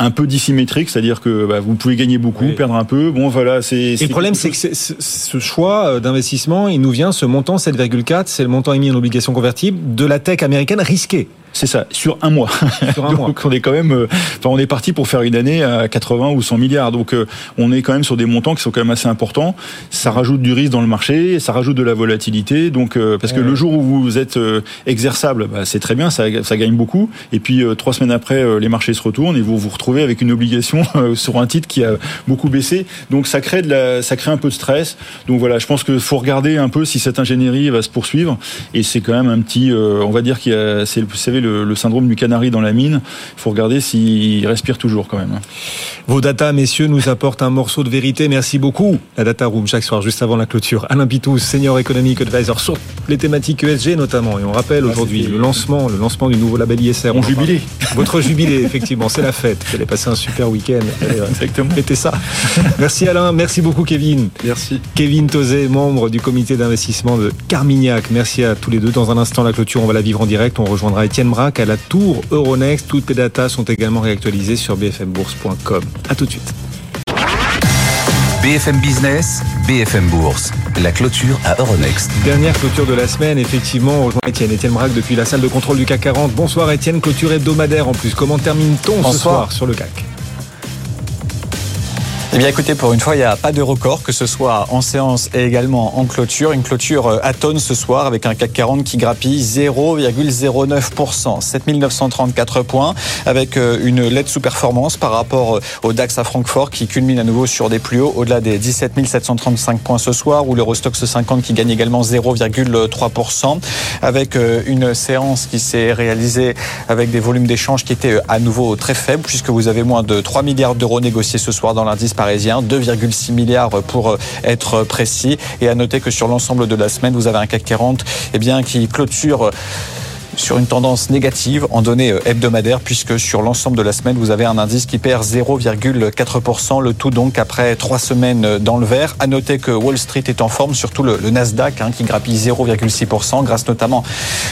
un peu dissymétriques, c'est-à-dire que bah, vous pouvez gagner beaucoup, Oui. perdre un peu. Bon voilà, c'est. Le problème, c'est que ce ce choix euh, d'investissement, il nous vient, ce montant 7,4, c'est le montant émis en obligations convertibles de la tech américaine risquée. C'est ça, sur un mois. Sur un donc on est quand même, euh, enfin on est parti pour faire une année à 80 ou 100 milliards. Donc euh, on est quand même sur des montants qui sont quand même assez importants. Ça rajoute du risque dans le marché, ça rajoute de la volatilité. Donc euh, parce que le jour où vous êtes exerçable, bah, c'est très bien, ça, ça, gagne beaucoup. Et puis trois semaines après, les marchés se retournent et vous vous retrouvez avec une obligation sur un titre qui a beaucoup baissé. Donc ça crée de la, ça crée un peu de stress. Donc voilà, je pense qu'il faut regarder un peu si cette ingénierie va se poursuivre. Et c'est quand même un petit, on va dire qu'il y a, c'est, vous le, syndrome du canari dans la mine. Il faut regarder s'il respire toujours quand même. Vos data, messieurs, nous apportent un morceau de vérité. Merci beaucoup. La Data Room, chaque soir, juste avant la clôture. Alain Pitous, Senior Economic Advisor sur les thématiques ESG notamment. Et on rappelle ah, aujourd'hui le lancement, le lancement du nouveau label ISR. Mon jubilé. Votre jubilé, effectivement. C'est la fête. Vous allez passer un super week-end. Exactement. Mettez ça. Merci Alain. Merci beaucoup Kevin. Merci. Kevin Tozé, membre du comité d'investissement de Carmignac. Merci à tous les deux. Dans un instant, la clôture, on va la vivre en direct. On rejoindra Étienne Braque à la tour Euronext. Toutes les datas sont également réactualisées sur bfmbourse.com. À tout de suite. BFM Business, BFM Bourse, la clôture à Euronext. Dernière clôture de la semaine, effectivement, on rejoint Étienne. Étienne Braque depuis la salle de contrôle du CAC 40. Bonsoir Étienne, clôture hebdomadaire en plus. Comment termine-t-on ce soir sur le CAC eh bien écoutez, pour une fois, il n'y a pas de record, que ce soit en séance et également en clôture. Une clôture euh, à tonnes ce soir avec un CAC 40 qui grappille 0,09%, 7934 points, avec euh, une LED sous-performance par rapport euh, au DAX à Francfort qui culmine à nouveau sur des plus hauts, au-delà des 17 735 points ce soir, ou l'Eurostox 50 qui gagne également 0,3%, avec une séance qui s'est réalisée avec des volumes d'échanges qui étaient à nouveau très faibles, puisque vous avez moins de 3 milliards d'euros négociés ce soir dans l'indice parisien, 2,6 milliards pour être précis. Et à noter que sur l'ensemble de la semaine, vous avez un CAC 40 eh qui clôture sur une tendance négative en données euh, hebdomadaires puisque sur l'ensemble de la semaine, vous avez un indice qui perd 0,4%, le tout donc après trois semaines euh, dans le vert. À noter que Wall Street est en forme, surtout le, Nasdaq hein, qui grappille 0,6% grâce notamment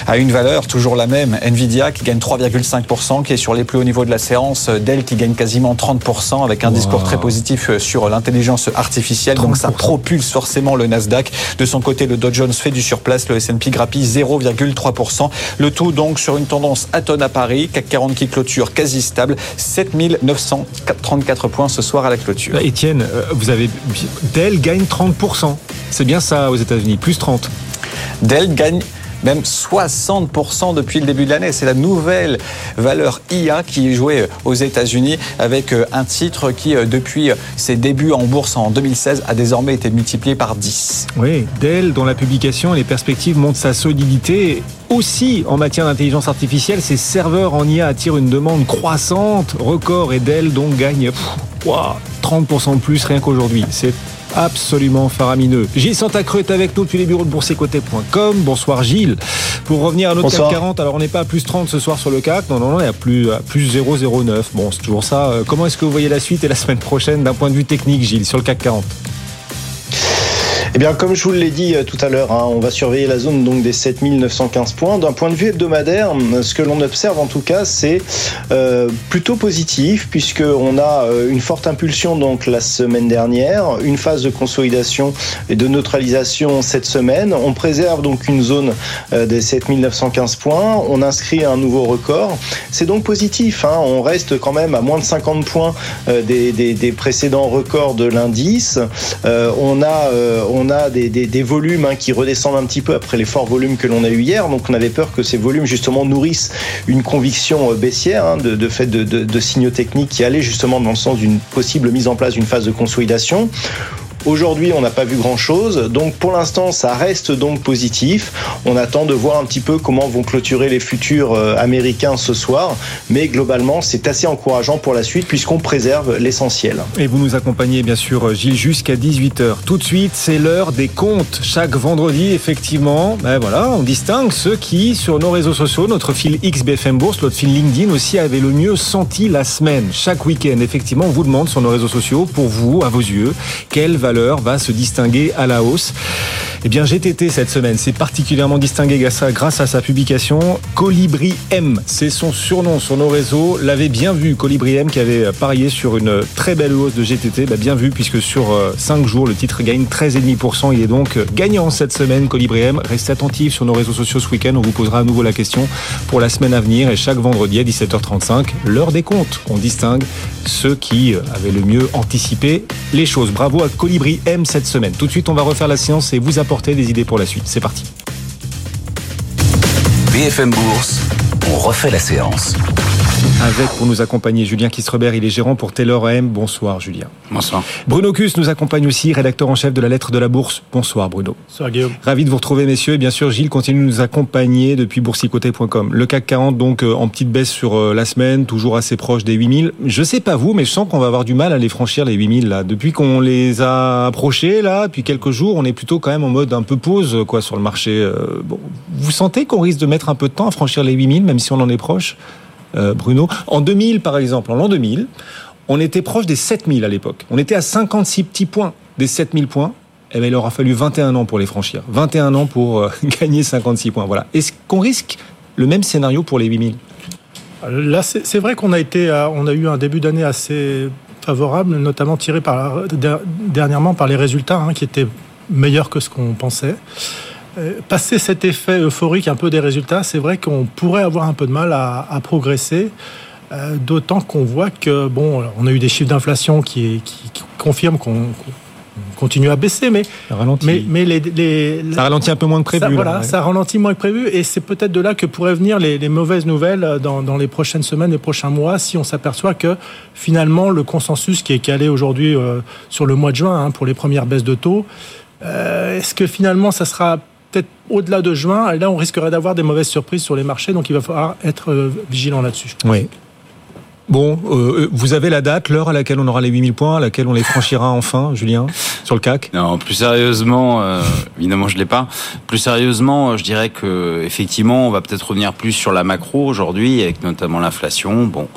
à une valeur toujours la même, Nvidia qui gagne 3,5%, qui est sur les plus hauts niveaux de la séance, Dell qui gagne quasiment 30% avec un discours très positif euh, sur l'intelligence artificielle. Donc ça propulse forcément le Nasdaq. De son côté, le Dow Jones fait du surplace, le S&P grappille 0,3%. Le tout donc sur une tendance à tonne à Paris, CAC 40 qui clôture quasi stable, 7934 points ce soir à la clôture. Bah, Étienne, euh, vous avez Dell gagne 30%. C'est bien ça aux États-Unis, plus 30. Dell gagne même 60% depuis le début de l'année. C'est la nouvelle valeur IA qui est jouée aux États-Unis avec euh, un titre qui, euh, depuis ses débuts en bourse en 2016, a désormais été multiplié par 10. Oui, Dell, dont la publication et les perspectives montrent sa solidité aussi en matière d'intelligence artificielle, ces serveurs en IA attirent une demande croissante, record et Dell donc gagne 30% de plus rien qu'aujourd'hui. C'est absolument faramineux. Gilles Santacreux est avec nous depuis les bureaux de boursécoté.com. Bonsoir Gilles. Pour revenir à notre CAC 40, alors on n'est pas à plus 30 ce soir sur le CAC, non, non, non, il y a plus, à plus 0,09. Bon, c'est toujours ça. Euh, comment est-ce que vous voyez la suite et la semaine prochaine d'un point de vue technique, Gilles, sur le CAC 40 eh bien, comme je vous l'ai dit euh, tout à l'heure, hein, on va surveiller la zone donc des 7915 points. D'un point de vue hebdomadaire, ce que l'on observe en tout cas, c'est euh, plutôt positif puisque on a euh, une forte impulsion donc la semaine dernière, une phase de consolidation et de neutralisation cette semaine. On préserve donc une zone des 7915 points. On inscrit un nouveau record. C'est donc positif. Hein. On reste quand même à moins de 50 points des, précédents records de l'indice. on a a des, volumes hein, qui redescendent un petit peu après les forts volumes que l'on a eu hier. Donc on avait peur que ces volumes justement nourrissent une conviction euh, baissière hein, de, fait de signaux techniques qui allaient justement dans le sens d'une possible mise en place d'une phase de consolidation. Aujourd'hui, on n'a pas vu grand-chose. Donc pour l'instant, ça reste donc positif. On attend de voir un petit peu comment vont clôturer les futurs euh, américains ce soir. Mais globalement, c'est assez encourageant pour la suite puisqu'on préserve l'essentiel. Et vous nous accompagnez bien sûr, Gilles, jusqu'à 18h. Tout de suite, c'est l'heure des comptes. Chaque vendredi, effectivement, ben voilà, on distingue ceux qui, sur nos réseaux sociaux, notre fil XBFM Bourse, notre fil LinkedIn aussi, avaient le mieux senti la semaine. Chaque week-end, effectivement, on vous demande sur nos réseaux sociaux, pour vous, à vos yeux, quelle valeur va se distinguer à la hausse. Eh bien, GTT cette semaine s'est particulièrement distingué grâce à, sa publication. Colibri M, c'est son surnom sur nos réseaux. L'avait bien vu, Colibri M, qui avait parié sur une très belle hausse de GTT. Bah, bien vu, puisque sur 5 euh, jours, le titre gagne 13,5%. Il est donc gagnant cette semaine, Colibri M. Restez attentifs sur nos réseaux sociaux ce week-end. On vous posera à nouveau la question pour la semaine à venir. Et chaque vendredi à 17h35, l'heure des comptes. On distingue ceux qui euh, avaient le mieux anticipé les choses. Bravo à Colibri M cette semaine. Tout de suite, on va refaire la séance et vous apporter des idées pour la suite. C'est parti. BFM Bourse, on refait la séance. Avec pour nous accompagner Julien Kistrebert, il est gérant pour Taylor M. Bonsoir Julien. Bonsoir. Bruno Cus nous accompagne aussi, rédacteur en chef de la lettre de la Bourse. Bonsoir Bruno. Bonsoir Guillaume. Ravi de vous retrouver messieurs et bien sûr Gilles continue de nous accompagner depuis boursicoté.com. Le CAC 40 donc euh, en petite baisse sur euh, la semaine, toujours assez proche des 8000. Je sais pas vous mais je sens qu'on va avoir du mal à les franchir les 8000 là. Depuis qu'on les a approchés là, depuis quelques jours, on est plutôt quand même en mode un peu pause quoi sur le marché. Euh, bon, vous sentez qu'on risque de mettre un peu de temps à franchir les 8000 même si on en est proche? Euh, Bruno. En 2000, par exemple, en l'an 2000, on était proche des 7000 à l'époque. On était à 56 petits points des 7000 points. Eh bien, il aura fallu 21 ans pour les franchir. 21 ans pour euh, gagner 56 points. Voilà. Est-ce qu'on risque le même scénario pour les 8000 Là, c'est vrai qu'on a été, a eu un début d'année assez favorable, notamment tiré par, dernièrement par les résultats hein, qui étaient meilleurs que ce qu'on pensait. Euh, passer cet effet euphorique un peu des résultats, c'est vrai qu'on pourrait avoir un peu de mal à, progresser. Euh, d'autant qu'on voit que bon, on a eu des chiffres d'inflation qui, confirment qu'on continue à baisser, mais ça ralentit. Mais, les, ça ralentit un peu moins que prévu. Ça, voilà, ça ralentit moins que prévu, et c'est peut-être de là que pourraient venir les, mauvaises nouvelles dans, les prochaines semaines, les prochains mois, si on s'aperçoit que finalement le consensus qui est calé aujourd'hui euh, sur le mois de juin hein, pour les premières baisses de taux, est-ce que finalement ça sera peut-être au-delà de juin, là, on risquerait d'avoir des mauvaises surprises sur les marchés, donc il va falloir être euh, vigilant là-dessus. Oui. Bon, euh, vous avez la date, l'heure à laquelle on aura les 8000 points, à laquelle on les franchira enfin, Julien, sur le CAC? Non, plus sérieusement, euh, évidemment je l'ai pas. Plus sérieusement, je dirais que effectivement, on va peut-être revenir plus sur la macro aujourd'hui, avec notamment l'inflation. Bon,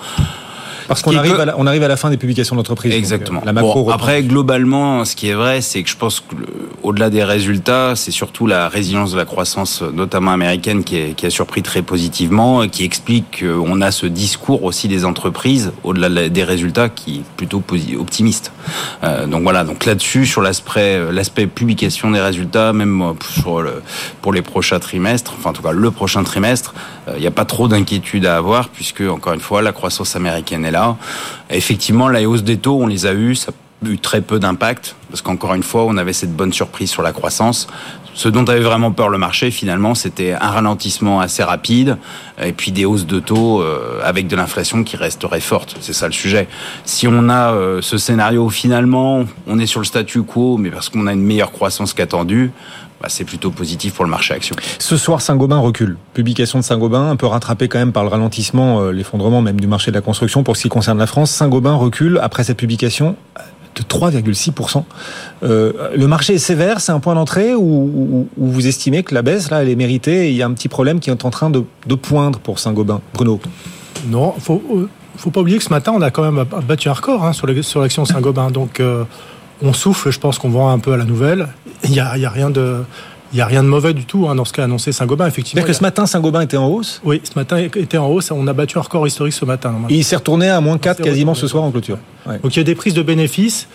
parce qu'on arrive, à la, on arrive à la fin des publications d'entreprise. Exactement. la macro après, globalement, ce qui est vrai, c'est que je pense que au-delà des résultats, c'est surtout la résilience de la croissance, notamment américaine, qui, est, qui a surpris très positivement, qui explique qu'on a ce discours aussi des entreprises, au-delà des résultats, qui est plutôt optimiste. Euh, donc voilà, donc là-dessus, sur l'aspect, l'aspect publication des résultats, même pour, le, pour les prochains trimestres, enfin en tout cas le prochain trimestre, il euh, n'y a pas trop d'inquiétude à avoir, puisque encore une fois, la croissance américaine est là Effectivement, la hausse des taux, on les a eus, ça a eu très peu d'impact, parce qu'encore une fois, on avait cette bonne surprise sur la croissance. Ce dont avait vraiment peur le marché, finalement, c'était un ralentissement assez rapide, et puis des hausses de taux euh, avec de l'inflation qui resterait forte. C'est ça le sujet. Si on a euh, ce scénario, finalement, on est sur le statu quo, mais parce qu'on a une meilleure croissance qu'attendue, bah, c'est plutôt positif pour le marché action. Ce soir, Saint-Gobain recule. Publication de Saint-Gobain, un peu rattrapé quand même par le ralentissement, euh, l'effondrement même du marché de la construction pour ce qui concerne la France. Saint-Gobain recule après cette publication de 3,6%. Euh, le marché est sévère, c'est un point d'entrée ou, vous estimez que la baisse, là, elle est méritée et il y a un petit problème qui est en train de, poindre pour Saint-Gobain? Bruno Non, faut, euh, faut pas oublier que ce matin, on a quand même battu un record hein, sur l'action Saint-Gobain. Donc, on souffle, je pense qu'on vend un peu à la nouvelle. Il n'y a, y a, rien de. Il n'y a rien de mauvais du tout hein, dans ce qu'a annoncé Saint-Gobain, effectivement. C'est-à-dire que ce matin, Saint-Gobain était en hausse? Oui, ce matin était en hausse. On a battu un record historique ce matin. Et il s'est retourné à moins 4 quasiment ce soir en clôture. Donc il y a des prises de bénéfices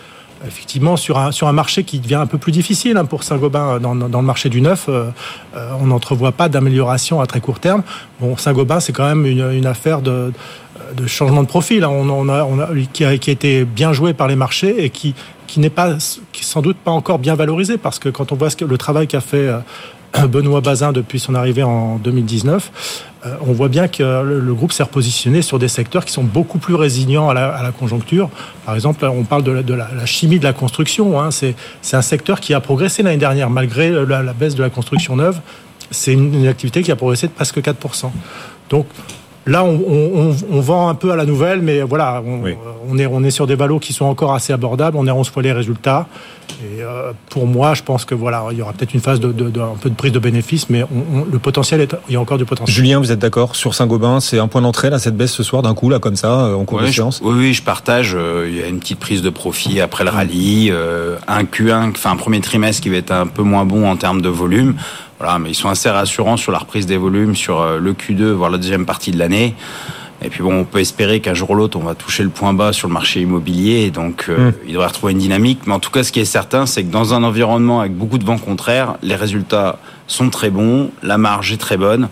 effectivement sur un, marché qui devient un peu plus difficile hein, pour Saint-Gobain dans, dans, le marché du neuf. Euh, euh, on n'entrevoit pas d'amélioration à très court terme. Bon, Saint-Gobain, c'est quand même une, affaire de, changement de profil hein. qui, a, été bien joué par les marchés et qui, n'est pas, sans doute pas encore bien valorisé parce que quand on voit le travail qu'a fait euh, Benoît Bazin depuis son arrivée en 2019, euh, on voit bien que le, groupe s'est repositionné sur des secteurs qui sont beaucoup plus résilients à la, conjoncture. Par exemple, on parle de la, chimie de la construction. Hein. C'est un secteur qui a progressé l'année dernière malgré la, baisse de la construction neuve. C'est une, une activité qui a progressé de presque 4%. Donc, Là, on, vend un peu à la nouvelle, mais voilà, on, est, on est sur des valos qui sont encore assez abordables. On est 11 fois les résultats. Et euh, pour moi, je pense que voilà, il y aura peut-être une phase de, un peu de prise de bénéfice, mais le potentiel est, il y a encore du potentiel. Julien, vous êtes d'accord sur Saint-Gobain C'est un point d'entrée là, cette baisse ce soir d'un coup là comme ça euh, en cours de séance? Oui, oui, je partage. Euh, il y a une petite prise de profit après le rallye, un Q1, enfin un premier trimestre qui va être un peu moins bon en termes de volume. Voilà, mais ils sont assez rassurants sur la reprise des volumes sur le Q2, voire la deuxième partie de l'année. Et puis bon, on peut espérer qu'un jour ou l'autre, on va toucher le point bas sur le marché immobilier. donc, euh, hmm. il devrait retrouver une dynamique. Mais en tout cas, ce qui est certain, c'est que dans un environnement avec beaucoup de vents contraires, les résultats sont très bons, la marge est très bonne.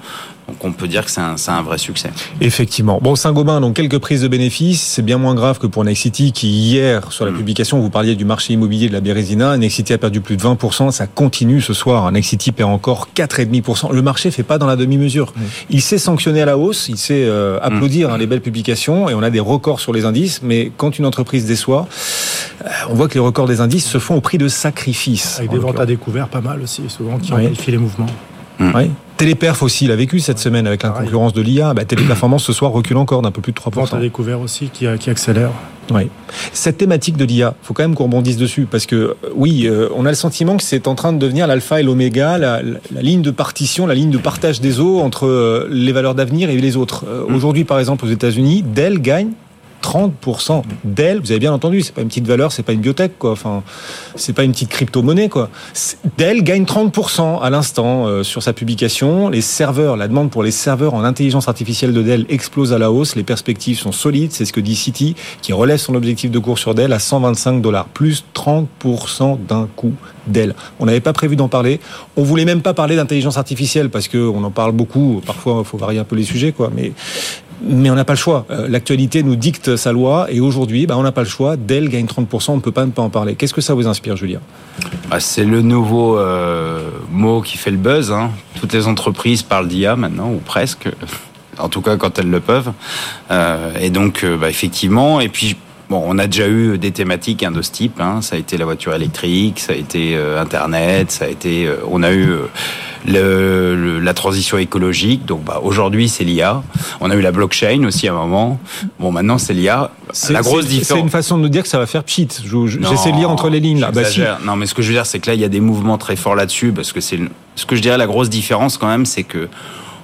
Donc on peut dire que c'est un, un, vrai succès. Effectivement. Bon, Saint-Gobain, donc quelques prises de bénéfices. C'est bien moins grave que pour Nexity qui, hier, sur la mm. publication, vous parliez du marché immobilier de la Bérésina. Nexity a perdu plus de 20%. Ça continue ce soir. Nexity perd encore 4,5%. Le marché fait pas dans la demi-mesure. Mm. Il sait sanctionner à la hausse. Il sait euh, applaudir mm. hein, les belles publications. Et on a des records sur les indices. Mais quand une entreprise déçoit, euh, on voit que les records des indices se font au prix de sacrifices. Avec des ventes à découvert pas mal aussi, souvent, qui amplifient les mouvements. Oui. Téléperf aussi l'a vécu cette semaine avec la concurrence de l'IA. Bah, Téléperformance ce soir recule encore d'un peu plus de 3%. Vente à découvert aussi qui, qui accélère. Oui. Cette thématique de l'IA, faut quand même qu'on rebondisse dessus parce que euh, oui, euh, on a le sentiment que c'est en train de devenir l'alpha et l'oméga, la, ligne de partition, la ligne de partage des eaux entre euh, les valeurs d'avenir et les autres. Mm. Aujourd'hui, par exemple, aux États-Unis, Dell gagne 30% Dell, vous avez bien entendu, c'est pas une petite valeur, c'est pas une biotech, quoi. Enfin, c'est pas une petite crypto-monnaie, quoi. Dell gagne 30% à l'instant euh, sur sa publication. Les serveurs, la demande pour les serveurs en intelligence artificielle de Dell explose à la hausse. Les perspectives sont solides. C'est ce que dit Citi, qui relève son objectif de cours sur Dell à 125 dollars, plus 30% d'un coup. Dell. On n'avait pas prévu d'en parler. On voulait même pas parler d'intelligence artificielle parce que on en parle beaucoup. Parfois, il faut varier un peu les sujets, quoi. Mais mais on n'a pas le choix. Euh, l'actualité nous dicte sa loi et aujourd'hui, bah, on n'a pas le choix. Dell gagne 30%, on ne peut pas ne pas en parler. Qu'est-ce que ça vous inspire, Julien? Bah, C'est le nouveau euh, mot qui fait le buzz. Hein. Toutes les entreprises parlent d'IA maintenant, ou presque. En tout cas, quand elles le peuvent. Euh, et donc, bah, effectivement, et puis Bon, on a déjà eu des thématiques hein, de ce type. Hein. Ça a été la voiture électrique, ça a été Internet, ça a été. on a eu le, la transition écologique. Donc bah, aujourd'hui, c'est l'IA. On a eu la blockchain aussi à un moment. Bon, maintenant, c'est l'IA. La grosse différence. C'est une façon de nous dire que ça va faire pchit. J'essaie de lire entre les lignes là. Bah, si. Non, mais ce que je veux dire, c'est que là, il y a des mouvements très forts là-dessus parce que c'est ce que je dirais la grosse différence quand même, c'est que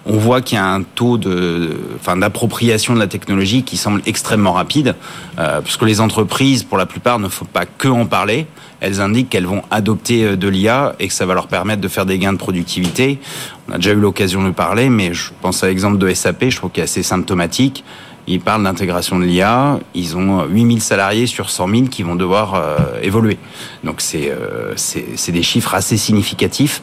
on voit qu'il y a un taux de, enfin, d'appropriation de la technologie qui semble extrêmement rapide, euh, puisque les entreprises, pour la plupart, ne faut pas que en parler. Elles indiquent qu'elles vont adopter euh, de l'IA et que ça va leur permettre de faire des gains de productivité. On a déjà eu l'occasion de parler, mais je pense à l'exemple de SAP, je trouve qu'il est assez symptomatique. Ils parlent d'intégration de l'IA. Ils ont 8000 salariés sur 100 000 qui vont devoir euh, évoluer. Donc euh, c'est c'est des chiffres assez significatifs.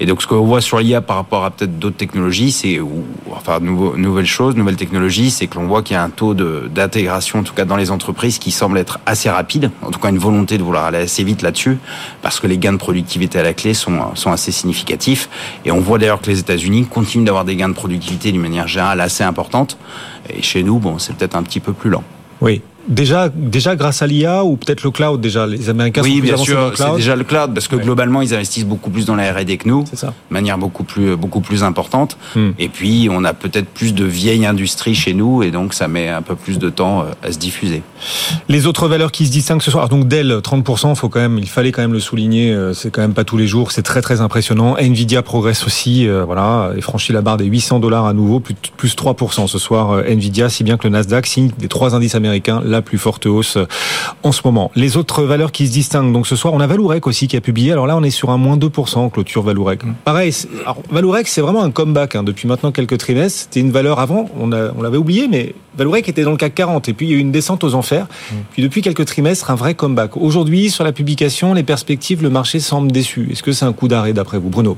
Et donc ce qu'on voit sur l'IA par rapport à peut-être d'autres technologies, c'est ou enfin nouveau, nouvelle chose, nouvelle technologie, c'est que l'on voit qu'il y a un taux d'intégration, en tout cas dans les entreprises, qui semble être assez rapide. En tout cas une volonté de vouloir aller assez vite là-dessus, parce que les gains de productivité à la clé sont sont assez significatifs. Et on voit d'ailleurs que les États-Unis continuent d'avoir des gains de productivité d'une manière générale assez importante. Et chez nous, bon, c'est peut-être un petit peu plus lent. Oui. Déjà, déjà grâce à l'IA ou peut-être le cloud déjà? Les Américains oui, sont plus bien sûr, dans le cloud. c'est déjà le cloud parce que globalement ils investissent beaucoup plus dans la R&D que nous, ça. de manière beaucoup plus beaucoup plus importante. Hmm. Et puis on a peut-être plus de vieilles industries chez nous et donc ça met un peu plus de temps euh, à se diffuser. Les autres valeurs qui se distinguent ce soir, donc Dell 30%, faut quand même, il fallait quand même le souligner, euh, c'est quand même pas tous les jours, c'est très très impressionnant. Nvidia progresse aussi, euh, voilà, et franchit la barre des 800 dollars à nouveau, plus plus 3% ce soir Nvidia, si bien que le Nasdaq signe des trois indices américains la plus forte hausse en ce moment. Les autres valeurs qui se distinguent, donc ce soir, on a Valourec aussi qui a publié. Alors là, on est sur un moins 2% clôture Valourec. Mm. Pareil, alors, Valourec, c'est vraiment un comeback hein, depuis maintenant quelques trimestres. C'était une valeur avant, on, on l'avait oublié, mais Valourec était dans le CAC 40 et puis il y a eu une descente aux enfers. Mm. Puis depuis quelques trimestres, un vrai comeback. Aujourd'hui, sur la publication, les perspectives, le marché semble déçu. Est-ce que c'est un coup d'arrêt d'après vous, Bruno?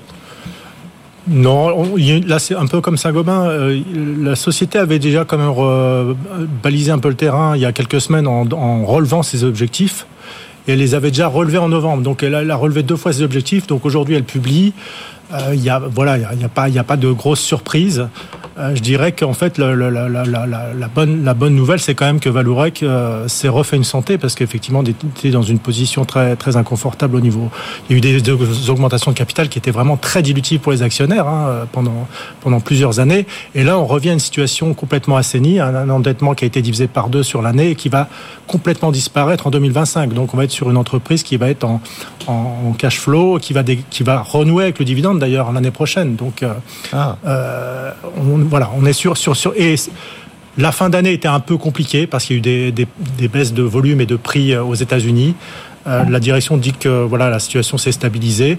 Non, là c'est un peu comme Saint-Gobain. Euh, la société avait déjà quand même balisé un peu le terrain il y a quelques semaines en, relevant ses objectifs. Et elle les avait déjà relevés en novembre. Donc elle a, relevé deux fois ses objectifs. Donc aujourd'hui elle publie. Euh, il y a voilà, il y a, pas, y a pas de grosse surprise. Euh, je dirais qu'en fait, la, la, la, la, bonne, la bonne nouvelle, c'est quand même que Valourec euh, s'est refait une santé parce qu'effectivement, il était dans une position très, très inconfortable au niveau. Il y a eu des, des augmentations de capital qui étaient vraiment très dilutives pour les actionnaires hein, pendant, pendant plusieurs années. Et là, on revient à une situation complètement assainie, un, endettement qui a été divisé par deux sur l'année et qui va complètement disparaître en 2025. Donc, on va être sur une entreprise qui va être en, en, cash flow, qui va, qui va renouer avec le dividende d'ailleurs l'année prochaine. Donc, euh, ah. euh, on, voilà, on est sur, sur, sur et la fin d'année était un peu compliquée parce qu'il y a eu des, des, baisses de volume et de prix euh, aux États-Unis. la direction dit que voilà la situation s'est stabilisée.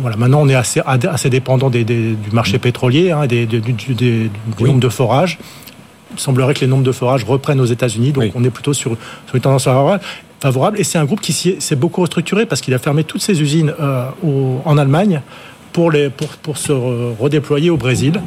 voilà, maintenant on est assez, assez dépendant des, du marché pétrolier, hein, des, du, nombre de forages. Il semblerait que les nombres de forages reprennent aux États-Unis, donc on est plutôt sur, sur une tendance favorable. Et c'est un groupe qui s'est beaucoup restructuré parce qu'il a fermé toutes ses usines en Allemagne pour, les, pour, pour se redéployer au Brésil.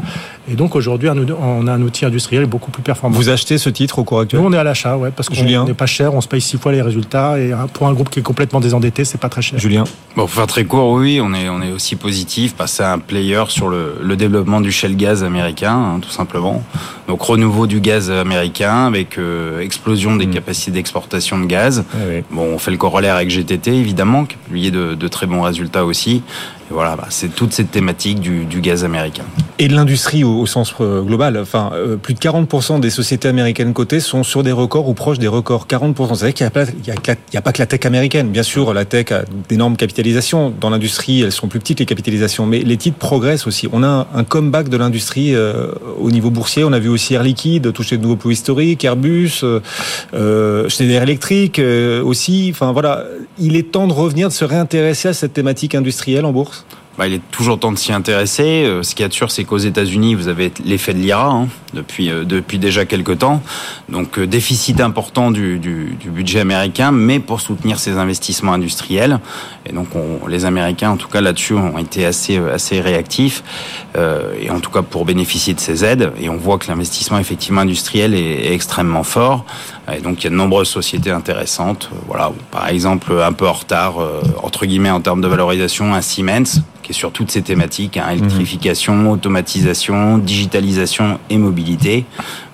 Et donc aujourd'hui, on a un outil industriel beaucoup plus performant. Vous achetez ce titre au cours actuel Nous, on est à l'achat, ouais, parce qu'on n'est pas cher, on se paye six fois les résultats. Et pour un groupe qui est complètement désendetté, c'est pas très cher. Julien Bon, pour faire très court, oui, on est, on est aussi positif, passer à un player sur le, le développement du shell gaz américain, hein, tout simplement. Donc renouveau du gaz américain avec euh, explosion des mm. capacités d'exportation de gaz. Ah bon, on fait le corollaire avec GTT, évidemment, qui a publié de, de très bons résultats aussi. Voilà, bah, c'est toute cette thématique du, du gaz américain. Et de l'industrie au, sens euh, global. Enfin, euh, plus de 40% des sociétés américaines cotées sont sur des records ou proches des records. 40%. C'est vrai qu'il n'y a, pas que la tech américaine. Bien sûr, la tech a d'énormes capitalisations. Dans l'industrie, elles sont plus petites, les capitalisations. Mais les titres progressent aussi. On a un, comeback de l'industrie euh, au niveau boursier. On a vu aussi Air Liquide toucher de nouveaux plus historiques, Airbus, euh, Schneider Electric aussi. Enfin, voilà. Il est temps de revenir, de se réintéresser à cette thématique industrielle en bourse bah, il est toujours temps de s'y intéresser. Euh, ce qui est sûr, c'est qu'aux États-Unis, vous avez l'effet de l'IRA hein, depuis euh, depuis déjà quelques temps. Donc euh, déficit important du, budget américain, mais pour soutenir ces investissements industriels. Et donc on, les Américains, en tout cas là-dessus, ont été assez assez réactifs. Euh, et en tout cas pour bénéficier de ces aides. Et on voit que l'investissement effectivement industriel est, est, extrêmement fort. Et donc il y a de nombreuses sociétés intéressantes. Voilà, par exemple un peu en retard entre guillemets en termes de valorisation, un Siemens qui est sur toutes ces thématiques, hein, électrification, automatisation, digitalisation et mobilité,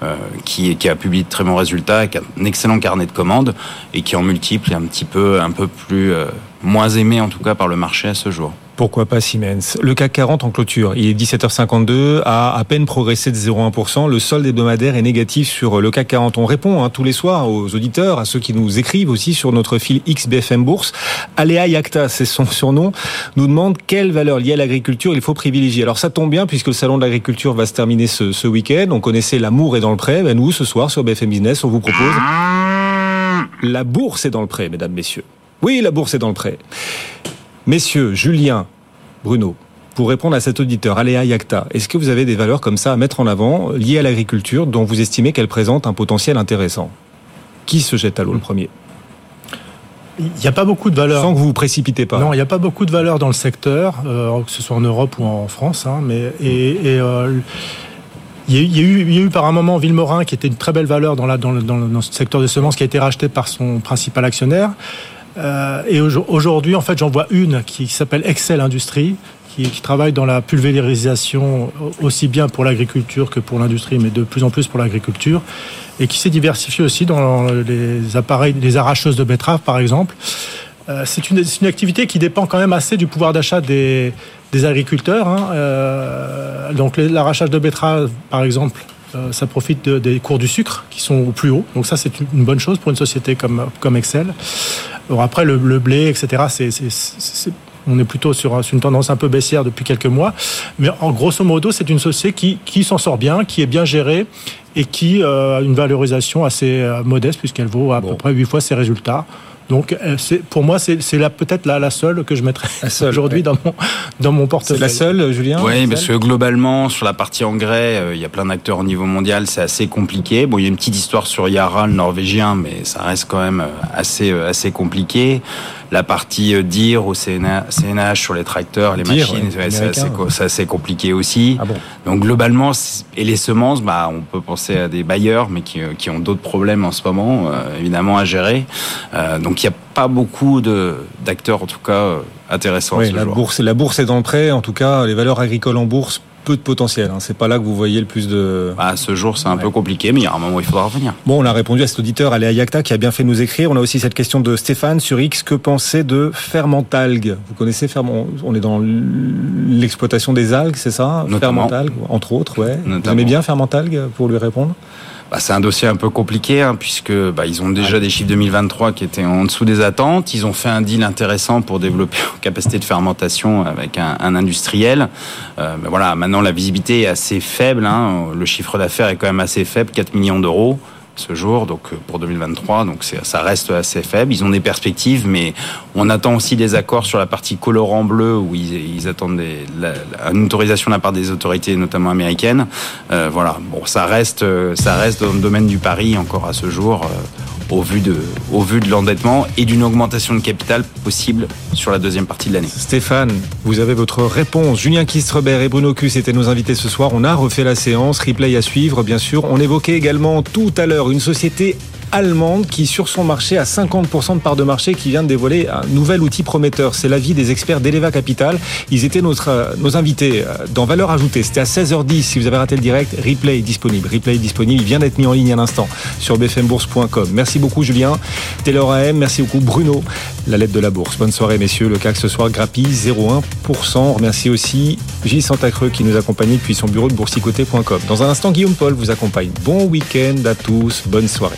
euh, qui, qui, a publié de très bons résultats, avec un excellent carnet de commandes et qui en multiple est un petit peu, un peu plus euh, moins aimé en tout cas par le marché à ce jour. Pourquoi pas Siemens? Le CAC 40 en clôture, il est 17h52, a à peine progressé de 0,1%. Le solde hebdomadaire est négatif sur le CAC 40. On répond hein, tous les soirs aux auditeurs, à ceux qui nous écrivent aussi sur notre fil XBFM Bourse. Aléa Yacta, c'est son surnom, nous demande quelle valeur liée à l'agriculture il faut privilégier. Alors ça tombe bien puisque le salon de l'agriculture va se terminer ce, ce week-end. On connaissait l'amour est dans le prêt. Ben nous, ce soir sur BFM Business, on vous propose la bourse est dans le prêt, mesdames, messieurs. Oui, la bourse est dans le prêt. Messieurs, Julien, Bruno, pour répondre à cet auditeur, Aléa Yacta, est-ce que vous avez des valeurs comme ça à mettre en avant liées à l'agriculture dont vous estimez qu'elles présentent un potentiel intéressant? Qui se jette à l'eau le premier? Il n'y a pas beaucoup de valeurs. Sans que vous vous précipitez pas. Non, il n'y a pas beaucoup de valeurs dans le secteur, euh, que ce soit en Europe ou en France. Hein, mais et, euh, il, y a, il, y a eu, il y, a eu, par un moment Villemorin qui était une très belle valeur dans, la, dans, le, dans, le, dans ce secteur des semences qui a été racheté par son principal actionnaire. Euh, et aujourd'hui, en fait, j'en vois une qui s'appelle Excel Industrie, qui, qui, travaille dans la pulvérisation aussi bien pour l'agriculture que pour l'industrie, mais de plus en plus pour l'agriculture, et qui s'est diversifiée aussi dans les appareils, les arracheuses de betteraves, par exemple. Euh, c'est une, une, activité qui dépend quand même assez du pouvoir d'achat des, des, agriculteurs. Hein. Euh, donc l'arrachage de betteraves, par exemple, ça profite de, des cours du sucre qui sont au plus haut. Donc ça, c'est une bonne chose pour une société comme, comme Excel. Alors après, le, le blé, etc., c'est on est plutôt sur, une tendance un peu baissière depuis quelques mois. Mais en grosso modo, c'est une société qui, qui s'en sort bien, qui est bien gérée et qui euh, a une valorisation assez euh, modeste puisqu'elle vaut à peu près 8 fois ses résultats. Donc, euh, pour moi, c'est peut-être la, la, seule que je mettrais aujourd'hui ouais. dans, mon, dans mon portefeuille. la seule, Julien Oui, parce que globalement, sur la partie engrais, euh, il y a plein d'acteurs au niveau mondial, c'est assez compliqué. Bon, il y a une petite histoire sur Yara, le norvégien, mais ça reste quand même euh, assez, assez compliqué la partie DIR au CNH sur les tracteurs, les Dire, machines, ouais, c'est assez, compliqué aussi. Ah bon. Donc globalement, et les semences, bah, on peut penser à des bailleurs, mais qui, qui ont d'autres problèmes en ce moment, euh, évidemment, à gérer. Euh, donc il n'y a pas beaucoup d'acteurs, en tout cas, euh, intéressants. Oui, la, bourse, la bourse est dans le prêt. En tout cas, les valeurs agricoles en bourse peu de potentiel. Hein. C'est pas là que vous voyez le plus de. Bah, ce jour, c'est un peu compliqué, mais il y a un moment où il faudra revenir. Bon, on a répondu à cet auditeur, Aléa Yakta, qui a bien fait nous écrire. On a aussi cette question de Stéphane sur X. Que penser de Fermentalgue? Vous connaissez Ferment On est dans l'exploitation des algues, c'est ça? Fermentalgue, entre autres, ouais. Notamment. Vous aimez bien Fermentalgue pour lui répondre? Bah, c'est un dossier un peu compliqué hein, puisque bah, ils ont déjà des chiffres 2023 qui étaient en dessous des attentes. Ils ont fait un deal intéressant pour développer une capacité de fermentation avec un, un industriel. Euh, mais voilà, maintenant la visibilité est assez faible. Hein. Le chiffre d'affaires est quand même assez faible, 4 millions d'euros ce jour, donc euh, pour 2023, donc ça reste assez faible. Ils ont des perspectives, mais on attend aussi des accords sur la partie colorant bleu où ils, attendent une autorisation de la part des autorités, notamment américaines. Euh, voilà, bon, ça reste, ça reste dans le domaine du pari encore à ce jour. Euh, au vu de, l'endettement et d'une augmentation de capital possible sur la deuxième partie de l'année. Stéphane, vous avez votre réponse. Julien Kistrebert et Bruno Cus étaient nos invités ce soir. On a refait la séance, replay à suivre, bien sûr. On évoquait également tout à l'heure une société allemande qui, sur son marché, a 50% de part de marché, qui vient de dévoiler un nouvel outil prometteur. C'est l'avis des experts d'Eleva Capital. Ils étaient notre, nos invités dans Valeur Ajoutée. C'était à 16h10. Si vous avez raté le direct, replay est disponible. Replay est disponible. Il vient d'être mis en ligne à l'instant sur bfmbourse.com. Merci beaucoup, Julien. Taylor AM. Merci beaucoup, Bruno. La lettre de la bourse. Bonne soirée, messieurs. Le CAC ce soir grappille 0,1%. On remercie aussi Gilles Santacreux qui nous accompagne depuis son bureau de boursicoté.com. Dans un instant, Guillaume Paul vous accompagne. Bon week-end à tous. Bonne soirée.